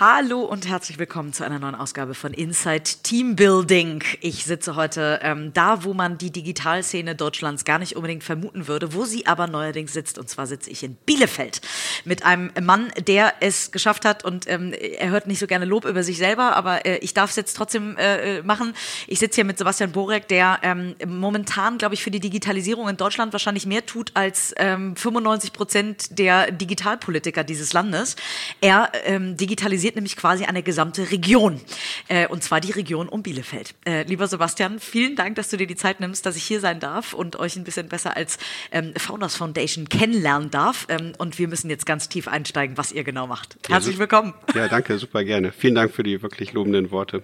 Hallo und herzlich willkommen zu einer neuen Ausgabe von Inside Team Building. Ich sitze heute ähm, da, wo man die Digitalszene Deutschlands gar nicht unbedingt vermuten würde, wo sie aber neuerdings sitzt. Und zwar sitze ich in Bielefeld mit einem Mann, der es geschafft hat und ähm, er hört nicht so gerne Lob über sich selber, aber äh, ich darf es jetzt trotzdem äh, machen. Ich sitze hier mit Sebastian Borek, der ähm, momentan, glaube ich, für die Digitalisierung in Deutschland wahrscheinlich mehr tut als 95 ähm, Prozent der Digitalpolitiker dieses Landes. Er ähm, digitalisiert organisiert nämlich quasi eine gesamte Region. Äh, und zwar die Region um Bielefeld. Äh, lieber Sebastian, vielen Dank, dass du dir die Zeit nimmst, dass ich hier sein darf und euch ein bisschen besser als ähm, Founders Foundation kennenlernen darf. Ähm, und wir müssen jetzt ganz tief einsteigen, was ihr genau macht. Herzlich ja, willkommen. Ja, danke, super gerne. Vielen Dank für die wirklich lobenden Worte.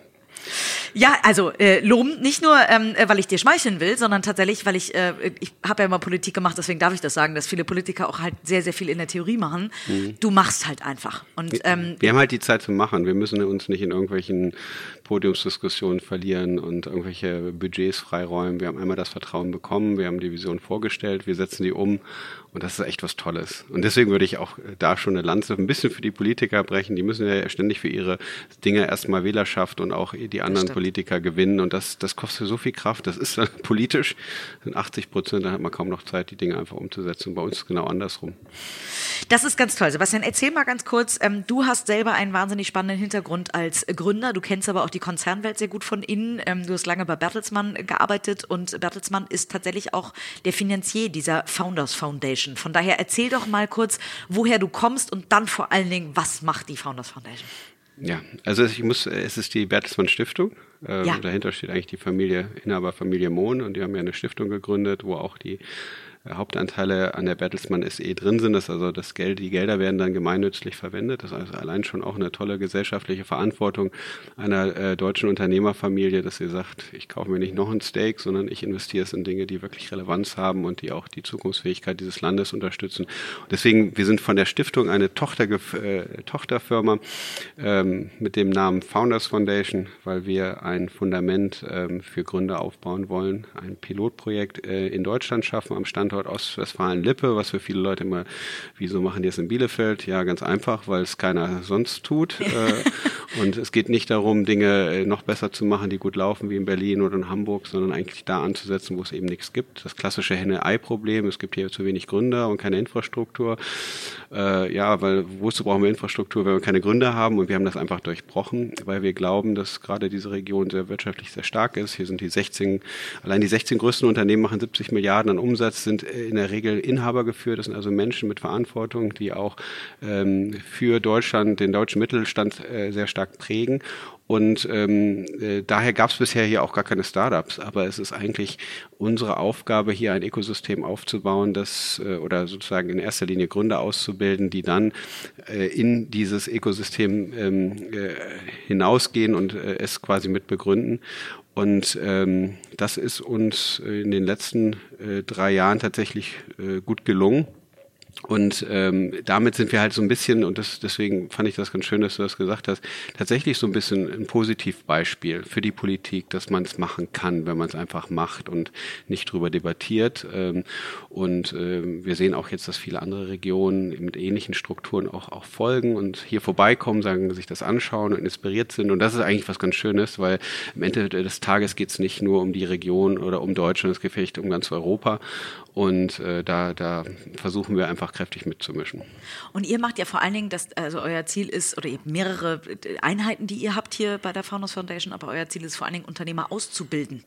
Ja, also äh, loben, nicht nur, ähm, äh, weil ich dir schmeicheln will, sondern tatsächlich, weil ich, äh, ich habe ja immer Politik gemacht, deswegen darf ich das sagen, dass viele Politiker auch halt sehr, sehr viel in der Theorie machen. Mhm. Du machst halt einfach. Und, ähm, wir haben halt die Zeit zu machen. Wir müssen uns nicht in irgendwelchen Podiumsdiskussionen verlieren und irgendwelche Budgets freiräumen. Wir haben einmal das Vertrauen bekommen, wir haben die Vision vorgestellt, wir setzen die um und das ist echt was Tolles. Und deswegen würde ich auch da schon eine Lanze ein bisschen für die Politiker brechen. Die müssen ja ständig für ihre Dinge erstmal Wählerschaft und auch die anderen Politiker gewinnen und das, das kostet so viel Kraft. Das ist politisch, sind 80 Prozent, da hat man kaum noch Zeit, die Dinge einfach umzusetzen. Bei uns ist es genau andersrum. Das ist ganz toll. Sebastian, erzähl mal ganz kurz, ähm, du hast selber einen wahnsinnig spannenden Hintergrund als Gründer. Du kennst aber auch die Konzernwelt sehr gut von innen. Ähm, du hast lange bei Bertelsmann gearbeitet und Bertelsmann ist tatsächlich auch der Finanzier dieser Founders Foundation. Von daher erzähl doch mal kurz, woher du kommst und dann vor allen Dingen, was macht die Founders Foundation? Ja, also ich muss, es ist die Bertelsmann Stiftung. Ähm, ja. Dahinter steht eigentlich die Familie, Inhaberfamilie Mohn und die haben ja eine Stiftung gegründet, wo auch die Hauptanteile an der Bertelsmann SE drin sind. Das also das Geld, die Gelder werden dann gemeinnützlich verwendet. Das ist also allein schon auch eine tolle gesellschaftliche Verantwortung einer äh, deutschen Unternehmerfamilie, dass sie sagt, ich kaufe mir nicht noch ein Steak, sondern ich investiere es in Dinge, die wirklich Relevanz haben und die auch die Zukunftsfähigkeit dieses Landes unterstützen. Deswegen, wir sind von der Stiftung eine Tochter, äh, Tochterfirma ähm, mit dem Namen Founders Foundation, weil wir ein Fundament ähm, für Gründer aufbauen wollen, ein Pilotprojekt äh, in Deutschland schaffen am Stand Standort Ostwestfalen-Lippe, was für viele Leute immer, wieso machen die es in Bielefeld? Ja, ganz einfach, weil es keiner sonst tut. Äh, und es geht nicht darum, Dinge äh, noch besser zu machen, die gut laufen, wie in Berlin oder in Hamburg, sondern eigentlich da anzusetzen, wo es eben nichts gibt. Das klassische Henne-Ei-Problem, es gibt hier zu wenig Gründer und keine Infrastruktur. Äh, ja, weil wozu brauchen wir Infrastruktur, wenn wir keine Gründer haben? Und wir haben das einfach durchbrochen, weil wir glauben, dass gerade diese Region sehr wirtschaftlich sehr stark ist. Hier sind die 16, allein die 16 größten Unternehmen machen 70 Milliarden an Umsatz, sind sind in der Regel Inhaber geführt. Das sind also Menschen mit Verantwortung, die auch ähm, für Deutschland, den deutschen Mittelstand äh, sehr stark prägen. Und ähm, äh, daher gab es bisher hier auch gar keine Startups. Aber es ist eigentlich unsere Aufgabe, hier ein Ökosystem aufzubauen, das äh, oder sozusagen in erster Linie Gründer auszubilden, die dann äh, in dieses Ökosystem ähm, äh, hinausgehen und äh, es quasi mit begründen. Und ähm, das ist uns in den letzten äh, drei Jahren tatsächlich äh, gut gelungen. Und ähm, damit sind wir halt so ein bisschen, und das, deswegen fand ich das ganz schön, dass du das gesagt hast, tatsächlich so ein bisschen ein Positivbeispiel für die Politik, dass man es machen kann, wenn man es einfach macht und nicht drüber debattiert. Ähm, und ähm, wir sehen auch jetzt, dass viele andere Regionen mit ähnlichen Strukturen auch, auch folgen und hier vorbeikommen, sagen, sich das anschauen und inspiriert sind. Und das ist eigentlich was ganz Schönes, weil am Ende des Tages geht es nicht nur um die Region oder um Deutschland, es geht um ganz Europa. Und äh, da, da versuchen wir einfach kräftig mitzumischen. Und ihr macht ja vor allen Dingen, dass, also euer Ziel ist, oder ihr habt mehrere Einheiten, die ihr habt hier bei der Founders Foundation, aber euer Ziel ist vor allen Dingen, Unternehmer auszubilden.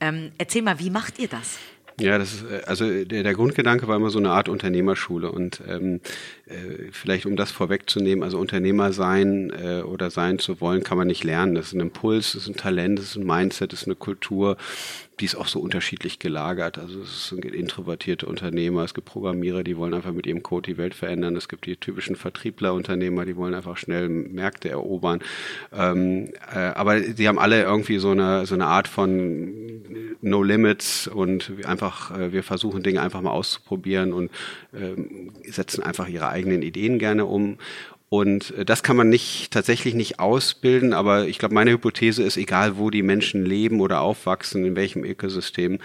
Ähm, erzähl mal, wie macht ihr das? Ja, das ist, äh, also der, der Grundgedanke war immer so eine Art Unternehmerschule und ähm, äh, vielleicht um das vorwegzunehmen, also Unternehmer sein äh, oder sein zu wollen, kann man nicht lernen. Das ist ein Impuls, das ist ein Talent, das ist ein Mindset, das ist eine Kultur, die ist auch so unterschiedlich gelagert. Also es sind introvertierte Unternehmer, es gibt Programmierer, die wollen einfach mit ihrem Code die Welt verändern. Es gibt die typischen Vertrieblerunternehmer, die wollen einfach schnell Märkte erobern. Ähm, äh, aber die haben alle irgendwie so eine, so eine Art von No Limits und einfach, äh, wir versuchen Dinge einfach mal auszuprobieren und ähm, setzen einfach ihre eigenen Ideen gerne um. Und äh, das kann man nicht tatsächlich nicht ausbilden, aber ich glaube, meine Hypothese ist, egal wo die Menschen leben oder aufwachsen, in welchem Ökosystem,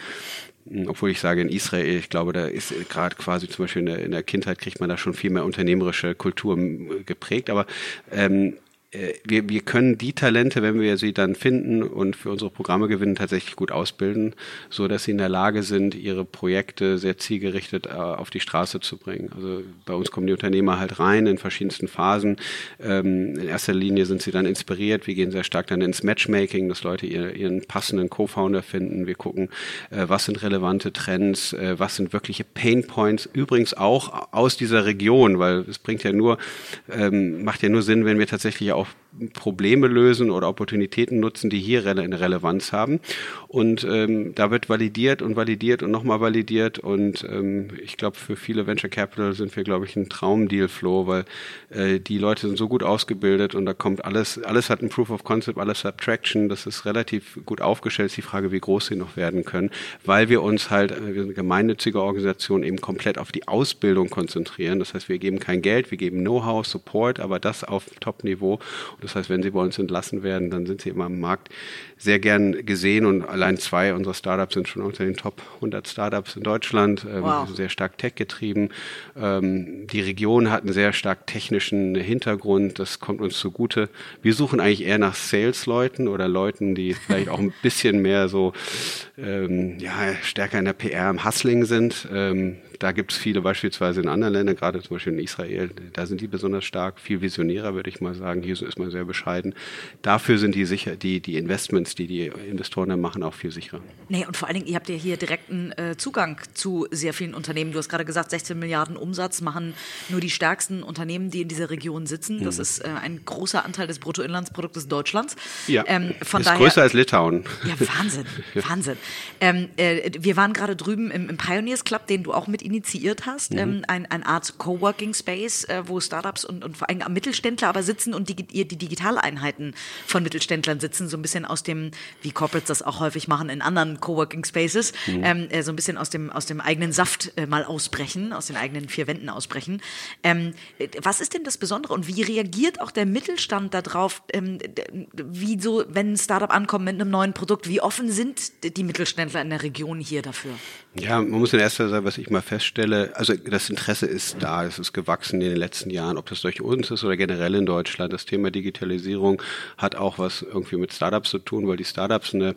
hm, obwohl ich sage in Israel, ich glaube, da ist gerade quasi zum Beispiel in der, in der, Kindheit kriegt man da schon viel mehr unternehmerische Kultur hm, geprägt, aber ähm, äh, wir, wir können die Talente, wenn wir sie dann finden und für unsere Programme gewinnen, tatsächlich gut ausbilden, so dass sie in der Lage sind, ihre Projekte sehr zielgerichtet äh, auf die Straße zu bringen. Also bei uns kommen die Unternehmer halt rein in verschiedensten Phasen. Ähm, in erster Linie sind sie dann inspiriert. Wir gehen sehr stark dann ins Matchmaking, dass Leute ihr, ihren passenden Co-Founder finden. Wir gucken, äh, was sind relevante Trends, äh, was sind wirkliche Pain Points. Übrigens auch aus dieser Region, weil es bringt ja nur, ähm, macht ja nur Sinn, wenn wir tatsächlich auch auch Probleme lösen oder Opportunitäten nutzen, die hier eine Relevanz haben. Und ähm, da wird validiert und validiert und nochmal validiert. Und ähm, ich glaube, für viele Venture Capital sind wir, glaube ich, ein Traumdeal-Flow, weil äh, die Leute sind so gut ausgebildet und da kommt alles, alles hat ein Proof of Concept, alles hat Traction. Das ist relativ gut aufgestellt. Ist die Frage, wie groß sie noch werden können, weil wir uns halt, äh, wir sind eine gemeinnützige Organisation, eben komplett auf die Ausbildung konzentrieren. Das heißt, wir geben kein Geld, wir geben Know-how, Support, aber das auf Top-Niveau. Das heißt, wenn sie bei uns entlassen werden, dann sind sie immer am Markt sehr gern gesehen und allein zwei unserer Startups sind schon unter den Top 100 Startups in Deutschland, ähm, wow. sehr stark tech-getrieben. Ähm, die Region hat einen sehr stark technischen Hintergrund, das kommt uns zugute. Wir suchen eigentlich eher nach Sales-Leuten oder Leuten, die vielleicht auch ein bisschen mehr so ähm, ja, stärker in der PR im Hustling sind. Ähm, da gibt es viele beispielsweise in anderen Ländern, gerade zum Beispiel in Israel, da sind die besonders stark, viel visionärer, würde ich mal sagen. Hier ist man sehr bescheiden. Dafür sind die sicher, die, die Investments, die die Investoren dann machen, auch viel sicherer. Nee, und vor allen Dingen, ihr habt ja hier direkten äh, Zugang zu sehr vielen Unternehmen. Du hast gerade gesagt, 16 Milliarden Umsatz machen nur die stärksten Unternehmen, die in dieser Region sitzen. Das mhm. ist äh, ein großer Anteil des Bruttoinlandsproduktes Deutschlands. Ja, ähm, von ist daher, größer als Litauen. Ja, Wahnsinn, Wahnsinn. Ähm, äh, wir waren gerade drüben im, im Pioneers Club, den du auch mit initiiert hast, mhm. ähm, ein, eine Art Coworking Space, äh, wo Startups und, und vor allem Mittelständler aber sitzen und die, die Digitaleinheiten von Mittelständlern sitzen, so ein bisschen aus dem, wie Corporates das auch häufig machen in anderen Coworking Spaces, mhm. ähm, äh, so ein bisschen aus dem, aus dem eigenen Saft äh, mal ausbrechen, aus den eigenen vier Wänden ausbrechen. Ähm, was ist denn das Besondere und wie reagiert auch der Mittelstand darauf, ähm, wie so, wenn ein Startup ankommt mit einem neuen Produkt, wie offen sind die Mittelständler in der Region hier dafür? Ja, man muss in erster Linie was ich mal feststelle, also das Interesse ist da, es ist gewachsen in den letzten Jahren, ob das durch uns ist oder generell in Deutschland. Das Thema Digitalisierung hat auch was irgendwie mit Startups zu tun, weil die Startups eine,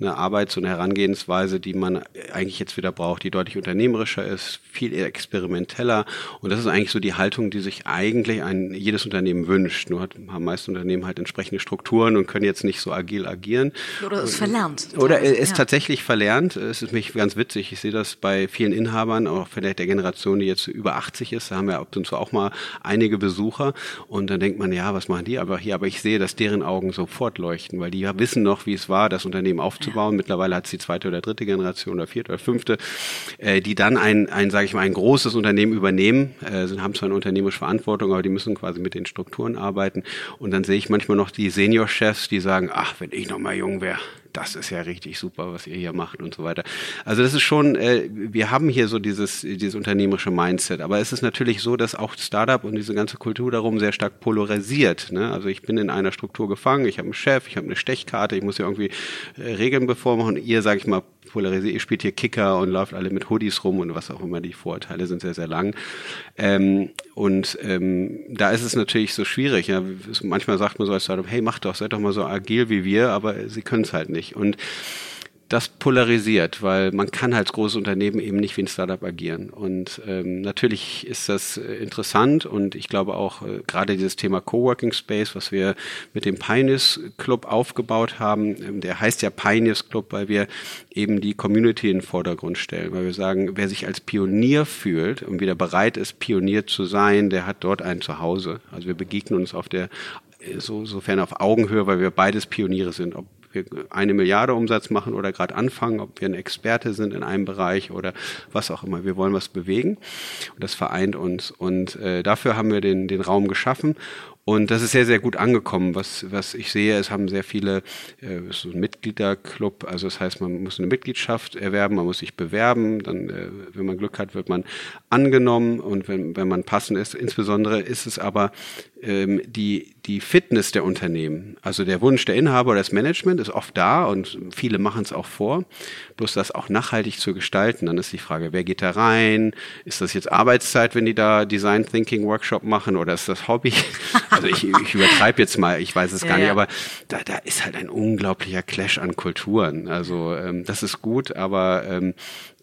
eine Arbeits- und Herangehensweise, die man eigentlich jetzt wieder braucht, die deutlich unternehmerischer ist, viel experimenteller. Und das ist eigentlich so die Haltung, die sich eigentlich ein, jedes Unternehmen wünscht. Nur hat, haben meiste Unternehmen halt entsprechende Strukturen und können jetzt nicht so agil agieren. Oder es verlernt. Oder es ist ja. tatsächlich verlernt. Es ist mich ganz witzig. Ich sehe das bei vielen Inhabern, auch vielleicht der Generation, die jetzt über 80 ist. Da haben wir ab und zu auch mal einige Besucher. Und dann denkt man, ja, was machen die aber hier? Aber ich sehe, dass deren Augen sofort leuchten, weil die ja wissen noch, wie es war, das Unternehmen aufzubauen. Ja. Mittlerweile hat es die zweite oder dritte Generation oder vierte oder fünfte, äh, die dann ein, ein sage ich mal, ein großes Unternehmen übernehmen, äh, haben zwar eine unternehmerische Verantwortung, aber die müssen quasi mit den Strukturen arbeiten. Und dann sehe ich manchmal noch die Senior-Chefs, die sagen, ach, wenn ich noch mal jung wäre, das ist ja richtig super, was ihr hier macht und so weiter. Also das ist schon, äh, wir haben hier so dieses, dieses unternehmerische Mindset, aber es ist natürlich so, dass auch Startup und diese ganze Kultur darum sehr stark polarisiert. Ne? Also ich bin in einer Struktur gefangen, ich habe einen Chef, ich habe eine Stechkarte, ich muss ja irgendwie äh, Regeln bevormachen. Ihr, sage ich mal, polarisiert, ihr spielt hier Kicker und läuft alle mit Hoodies rum und was auch immer, die Vorurteile sind sehr, sehr lang. Ähm, und ähm, da ist es natürlich so schwierig. Ja. Manchmal sagt man so als Startup, hey, mach doch, seid doch mal so agil wie wir, aber sie können es halt nicht. Und das polarisiert, weil man kann als großes Unternehmen eben nicht wie ein Startup agieren. Und ähm, natürlich ist das äh, interessant und ich glaube auch äh, gerade dieses Thema Coworking Space, was wir mit dem Pioneers Club aufgebaut haben, ähm, der heißt ja Pioneers Club, weil wir eben die Community in den Vordergrund stellen, weil wir sagen, wer sich als Pionier fühlt und wieder bereit ist, Pionier zu sein, der hat dort ein Zuhause. Also wir begegnen uns auf der so, sofern auf Augenhöhe, weil wir beides Pioniere sind, ob wir eine Milliarde Umsatz machen oder gerade anfangen, ob wir ein Experte sind in einem Bereich oder was auch immer. Wir wollen was bewegen und das vereint uns. Und äh, dafür haben wir den, den Raum geschaffen und das ist sehr, sehr gut angekommen. Was, was ich sehe, es haben sehr viele, äh, so ein Mitgliederclub, also das heißt, man muss eine Mitgliedschaft erwerben, man muss sich bewerben, dann, äh, wenn man Glück hat, wird man angenommen und wenn, wenn man passend ist. Insbesondere ist es aber ähm, die, die Fitness der Unternehmen. Also der Wunsch der Inhaber oder des Management ist oft da und viele machen es auch vor. Bloß das auch nachhaltig zu gestalten, dann ist die Frage, wer geht da rein? Ist das jetzt Arbeitszeit, wenn die da Design Thinking Workshop machen oder ist das Hobby? Also ich, ich übertreibe jetzt mal, ich weiß es ja, gar nicht, ja. aber da, da ist halt ein unglaublicher Clash an Kulturen. Also ähm, das ist gut, aber ähm,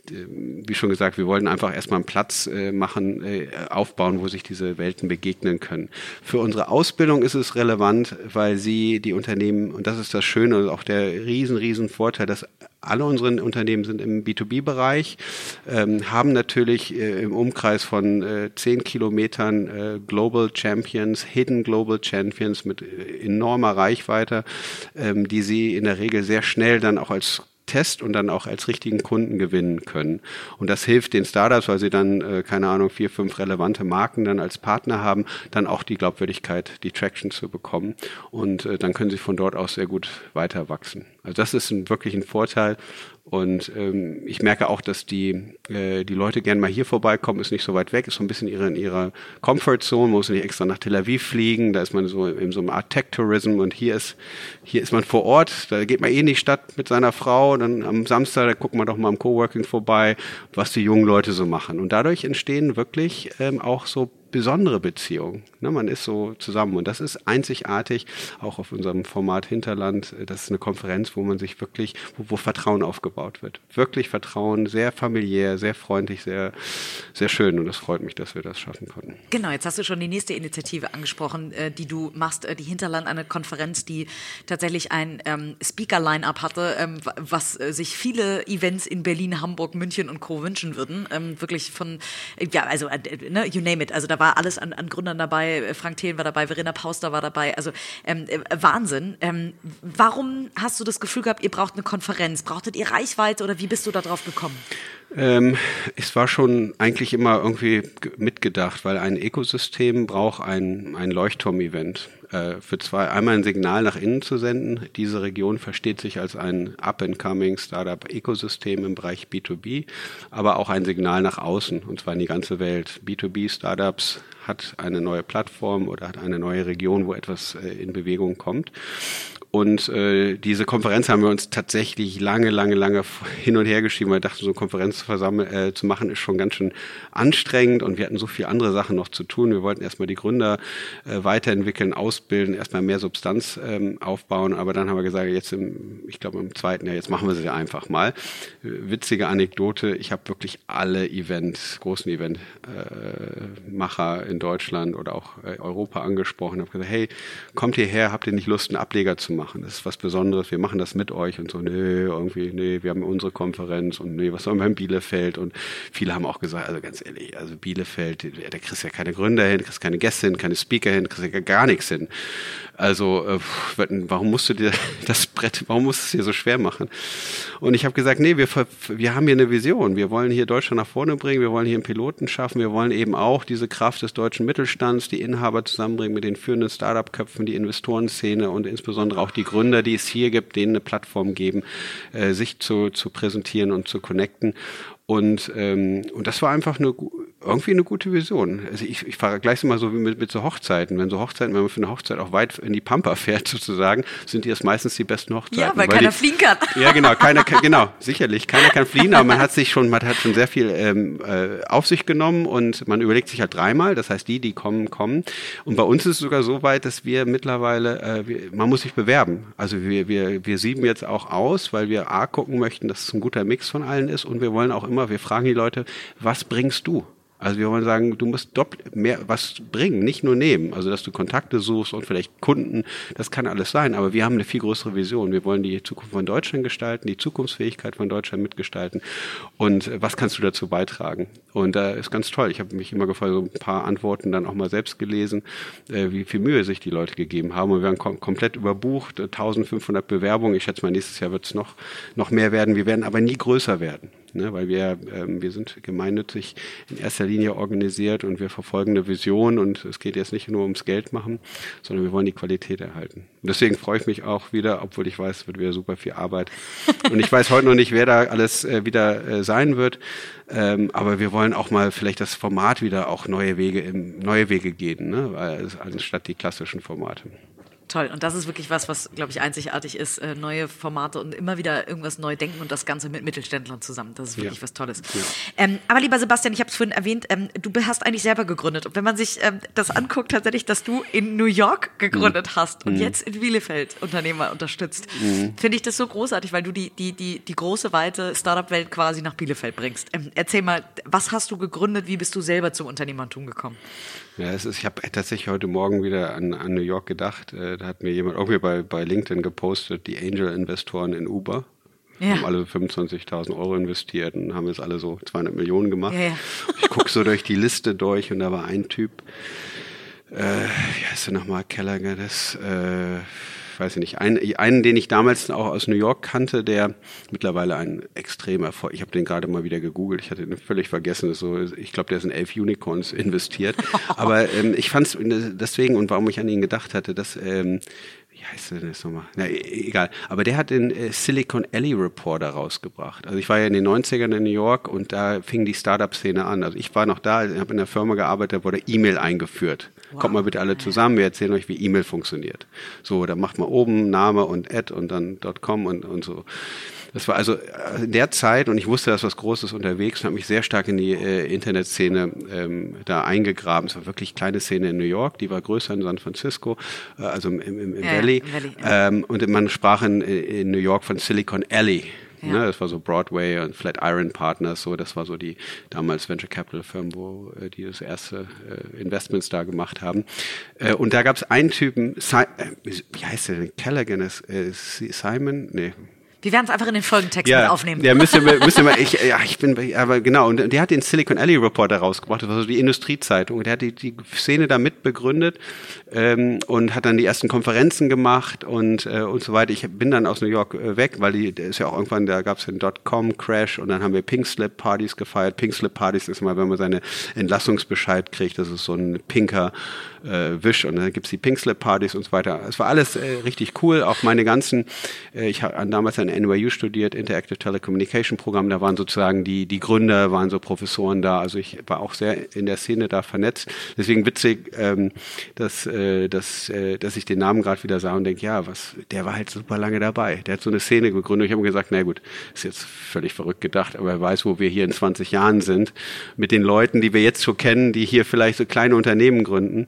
wie schon gesagt, wir wollten einfach erstmal einen Platz äh, machen, äh, aufbauen, wo sich diese Welten begegnen können. Für unsere Ausbildung ist es relevant, weil sie die Unternehmen, und das ist das Schöne und auch der riesen, riesen Vorteil, dass alle unsere Unternehmen sind im B2B-Bereich, ähm, haben natürlich äh, im Umkreis von äh, zehn Kilometern äh, Global Champions, Hidden Global Champions mit äh, enormer Reichweite, ähm, die sie in der Regel sehr schnell dann auch als Test und dann auch als richtigen Kunden gewinnen können. Und das hilft den Startups, weil sie dann, äh, keine Ahnung, vier, fünf relevante Marken dann als Partner haben, dann auch die Glaubwürdigkeit, die Traction zu bekommen. Und äh, dann können sie von dort aus sehr gut weiter wachsen. Also das ist ein, wirklich ein Vorteil. Und ähm, ich merke auch, dass die, äh, die Leute gerne mal hier vorbeikommen, ist nicht so weit weg, ist so ein bisschen ihre, in ihrer Comfortzone, man muss nicht extra nach Tel Aviv fliegen, da ist man so in so einem Art Tech-Tourism. Und hier ist, hier ist man vor Ort, da geht man eh in die Stadt mit seiner Frau, dann am Samstag, da guckt man doch mal am Coworking vorbei, was die jungen Leute so machen. Und dadurch entstehen wirklich ähm, auch so besondere Beziehung. Ne, man ist so zusammen und das ist einzigartig, auch auf unserem Format Hinterland. Das ist eine Konferenz, wo man sich wirklich, wo, wo Vertrauen aufgebaut wird. Wirklich Vertrauen, sehr familiär, sehr freundlich, sehr, sehr schön und es freut mich, dass wir das schaffen konnten. Genau, jetzt hast du schon die nächste Initiative angesprochen, äh, die du machst, äh, die Hinterland, eine Konferenz, die tatsächlich ein ähm, Speaker-Line-Up hatte, ähm, was äh, sich viele Events in Berlin, Hamburg, München und Co. wünschen würden. Ähm, wirklich von, ja, also, ne, you name it. Also da war alles an, an Gründern dabei. Frank Thelen war dabei, Verena Pauster war dabei. Also ähm, äh, Wahnsinn. Ähm, warum hast du das Gefühl gehabt, ihr braucht eine Konferenz? Brauchtet ihr Reichweite oder wie bist du da drauf gekommen? Ähm, es war schon eigentlich immer irgendwie mitgedacht, weil ein Ökosystem braucht ein, ein Leuchtturm-Event. Äh, für zwei, einmal ein Signal nach innen zu senden. Diese Region versteht sich als ein up-and-coming Startup-Ökosystem im Bereich B2B, aber auch ein Signal nach außen, und zwar in die ganze Welt. B2B-Startups hat eine neue Plattform oder hat eine neue Region, wo etwas äh, in Bewegung kommt. Und äh, diese Konferenz haben wir uns tatsächlich lange, lange, lange hin und her geschrieben, weil wir dachten, so eine Konferenz zu, versammeln, äh, zu machen, ist schon ganz schön anstrengend und wir hatten so viele andere Sachen noch zu tun. Wir wollten erstmal die Gründer äh, weiterentwickeln, ausbilden, erstmal mehr Substanz ähm, aufbauen, aber dann haben wir gesagt, jetzt im, ich glaube im zweiten Jahr, jetzt machen wir sie einfach mal. Witzige Anekdote, ich habe wirklich alle Events, großen Eventmacher äh, in Deutschland oder auch äh, Europa angesprochen, habe gesagt, hey, kommt hierher, habt ihr nicht Lust, einen Ableger zu machen? Machen. Das ist was Besonderes. Wir machen das mit euch und so, nee, irgendwie, nee, wir haben unsere Konferenz und nee, was sollen wir in Bielefeld? Und viele haben auch gesagt, also ganz ehrlich, also Bielefeld, da kriegst du ja keine Gründer hin, kriegst keine Gäste hin, keine Speaker hin, kriegst ja gar nichts hin. Also, äh, warum musst du dir das Brett, warum musst du es dir so schwer machen? Und ich habe gesagt, nee, wir, wir haben hier eine Vision. Wir wollen hier Deutschland nach vorne bringen, wir wollen hier einen Piloten schaffen, wir wollen eben auch diese Kraft des deutschen Mittelstands, die Inhaber zusammenbringen mit den führenden Startup-Köpfen, die Investorenszene und insbesondere auch die Gründer, die es hier gibt, denen eine Plattform geben, äh, sich zu, zu präsentieren und zu connecten. Und, ähm, und das war einfach eine, irgendwie eine gute Vision. Also ich, ich fahre gleich mal so mit, mit so Hochzeiten. Wenn so Hochzeiten, wenn man für eine Hochzeit auch weit in die Pampa fährt sozusagen, sind die das meistens die besten Hochzeiten. Ja, weil, weil keiner die, fliegen kann. Ja, genau, keiner kann, genau, sicherlich. Keiner kann fliehen, aber man hat sich schon, man hat schon sehr viel ähm, äh, auf sich genommen und man überlegt sich halt dreimal. Das heißt, die, die kommen, kommen. Und bei uns ist es sogar so weit, dass wir mittlerweile, äh, wir, man muss sich bewerben. Also wir, wir, wir sieben jetzt auch aus, weil wir A gucken möchten, dass es ein guter Mix von allen ist und wir wollen auch immer, wir fragen die Leute, was bringst du? Also wir wollen sagen, du musst doppelt mehr was bringen, nicht nur nehmen. Also dass du Kontakte suchst und vielleicht Kunden, das kann alles sein. Aber wir haben eine viel größere Vision. Wir wollen die Zukunft von Deutschland gestalten, die Zukunftsfähigkeit von Deutschland mitgestalten. Und äh, was kannst du dazu beitragen? Und da äh, ist ganz toll. Ich habe mich immer gefreut, so ein paar Antworten dann auch mal selbst gelesen, äh, wie viel Mühe sich die Leute gegeben haben. Und wir waren kom komplett überbucht, 1500 Bewerbungen. Ich schätze mal, nächstes Jahr wird es noch, noch mehr werden. Wir werden aber nie größer werden ne? weil wir, ähm, wir sind gemeinnützig in erster Linie organisiert und wir verfolgen eine Vision und es geht jetzt nicht nur ums Geld machen, sondern wir wollen die Qualität erhalten. Und deswegen freue ich mich auch wieder, obwohl ich weiß, es wird wieder super viel Arbeit. Und ich weiß heute noch nicht, wer da alles äh, wieder äh, sein wird. Ähm, aber wir wollen auch mal vielleicht das Format wieder auch neue Wege, neue Wege gehen, ne? anstatt die klassischen Formate toll. Und das ist wirklich was, was, glaube ich, einzigartig ist. Äh, neue Formate und immer wieder irgendwas neu denken und das Ganze mit Mittelständlern zusammen. Das ist wirklich ja. was Tolles. Ja. Ähm, aber lieber Sebastian, ich habe es vorhin erwähnt, ähm, du hast eigentlich selber gegründet. Und wenn man sich ähm, das anguckt, tatsächlich, dass du in New York gegründet mhm. hast und mhm. jetzt in Bielefeld Unternehmer unterstützt, mhm. finde ich das so großartig, weil du die, die, die, die große, weite Startup-Welt quasi nach Bielefeld bringst. Ähm, erzähl mal, was hast du gegründet? Wie bist du selber zum Unternehmertum gekommen? Ja, es ist, ich habe tatsächlich heute Morgen wieder an, an New York gedacht. Äh, da hat mir jemand irgendwie bei, bei LinkedIn gepostet, die Angel-Investoren in Uber. Ja. haben alle 25.000 Euro investiert und haben jetzt alle so 200 Millionen gemacht. Ja, ja. Ich gucke so durch die Liste durch und da war ein Typ, äh, wie heißt der nochmal, Kellerger, das, äh, weiß ich nicht, einen, einen, den ich damals auch aus New York kannte, der mittlerweile ein extremer Erfolg, ich habe den gerade mal wieder gegoogelt, ich hatte den völlig vergessen, so, ich glaube, der ist in elf Unicorns investiert, aber ähm, ich fand es deswegen und warum ich an ihn gedacht hatte, dass ähm, wie heißt der denn jetzt nochmal? Na, e, egal. Aber der hat den äh, Silicon Alley Reporter rausgebracht. Also ich war ja in den 90ern in New York und da fing die Startup-Szene an. Also ich war noch da, habe in der Firma gearbeitet, da wurde E-Mail eingeführt. Wow. Kommt mal bitte alle zusammen, wir erzählen euch, wie E-Mail funktioniert. So, da macht man oben Name und Ad und dann .com und, und so. Das war also äh, in der Zeit, und ich wusste, dass was Großes unterwegs und habe mich sehr stark in die äh, Internetszene ähm, da eingegraben. Es war wirklich kleine Szene in New York, die war größer in San Francisco, äh, also im, im, im ja, Valley. Valley ja. ähm, und man sprach in, in New York von Silicon Alley. Ja. Ne, das war so Broadway und Flatiron Partners, so das war so die damals Venture Capital Firmen, wo äh, die das erste äh, Investments da gemacht haben. Äh, und da gab es einen Typen, si äh, wie heißt der denn? Callaghan, ist, äh, Simon? Nee, wir werden es einfach in den Folgentext ja, mit aufnehmen. Ja, müsste, müsste mal, ich, ja, ich bin, aber genau, und der hat den Silicon Alley Reporter rausgebracht, das war so die Industriezeitung, der hat die, die Szene da mit begründet ähm, und hat dann die ersten Konferenzen gemacht und, äh, und so weiter. Ich bin dann aus New York äh, weg, weil die, der ist ja auch irgendwann, da gab es den Dotcom-Crash und dann haben wir Pink Slip-Partys gefeiert. Pink Slip-Partys ist mal, wenn man seine Entlassungsbescheid kriegt, das ist so ein pinker äh, Wisch und dann gibt's die Pink Slip-Partys und so weiter. Es war alles äh, richtig cool, auch meine ganzen, äh, ich habe damals ein NYU studiert, Interactive Telecommunication Programm, da waren sozusagen die, die Gründer, waren so Professoren da, also ich war auch sehr in der Szene da vernetzt. Deswegen witzig, ähm, dass, äh, dass, äh, dass ich den Namen gerade wieder sah und denke, ja, was, der war halt super lange dabei. Der hat so eine Szene gegründet. Ich habe gesagt, na gut, ist jetzt völlig verrückt gedacht, aber er weiß, wo wir hier in 20 Jahren sind, mit den Leuten, die wir jetzt schon kennen, die hier vielleicht so kleine Unternehmen gründen.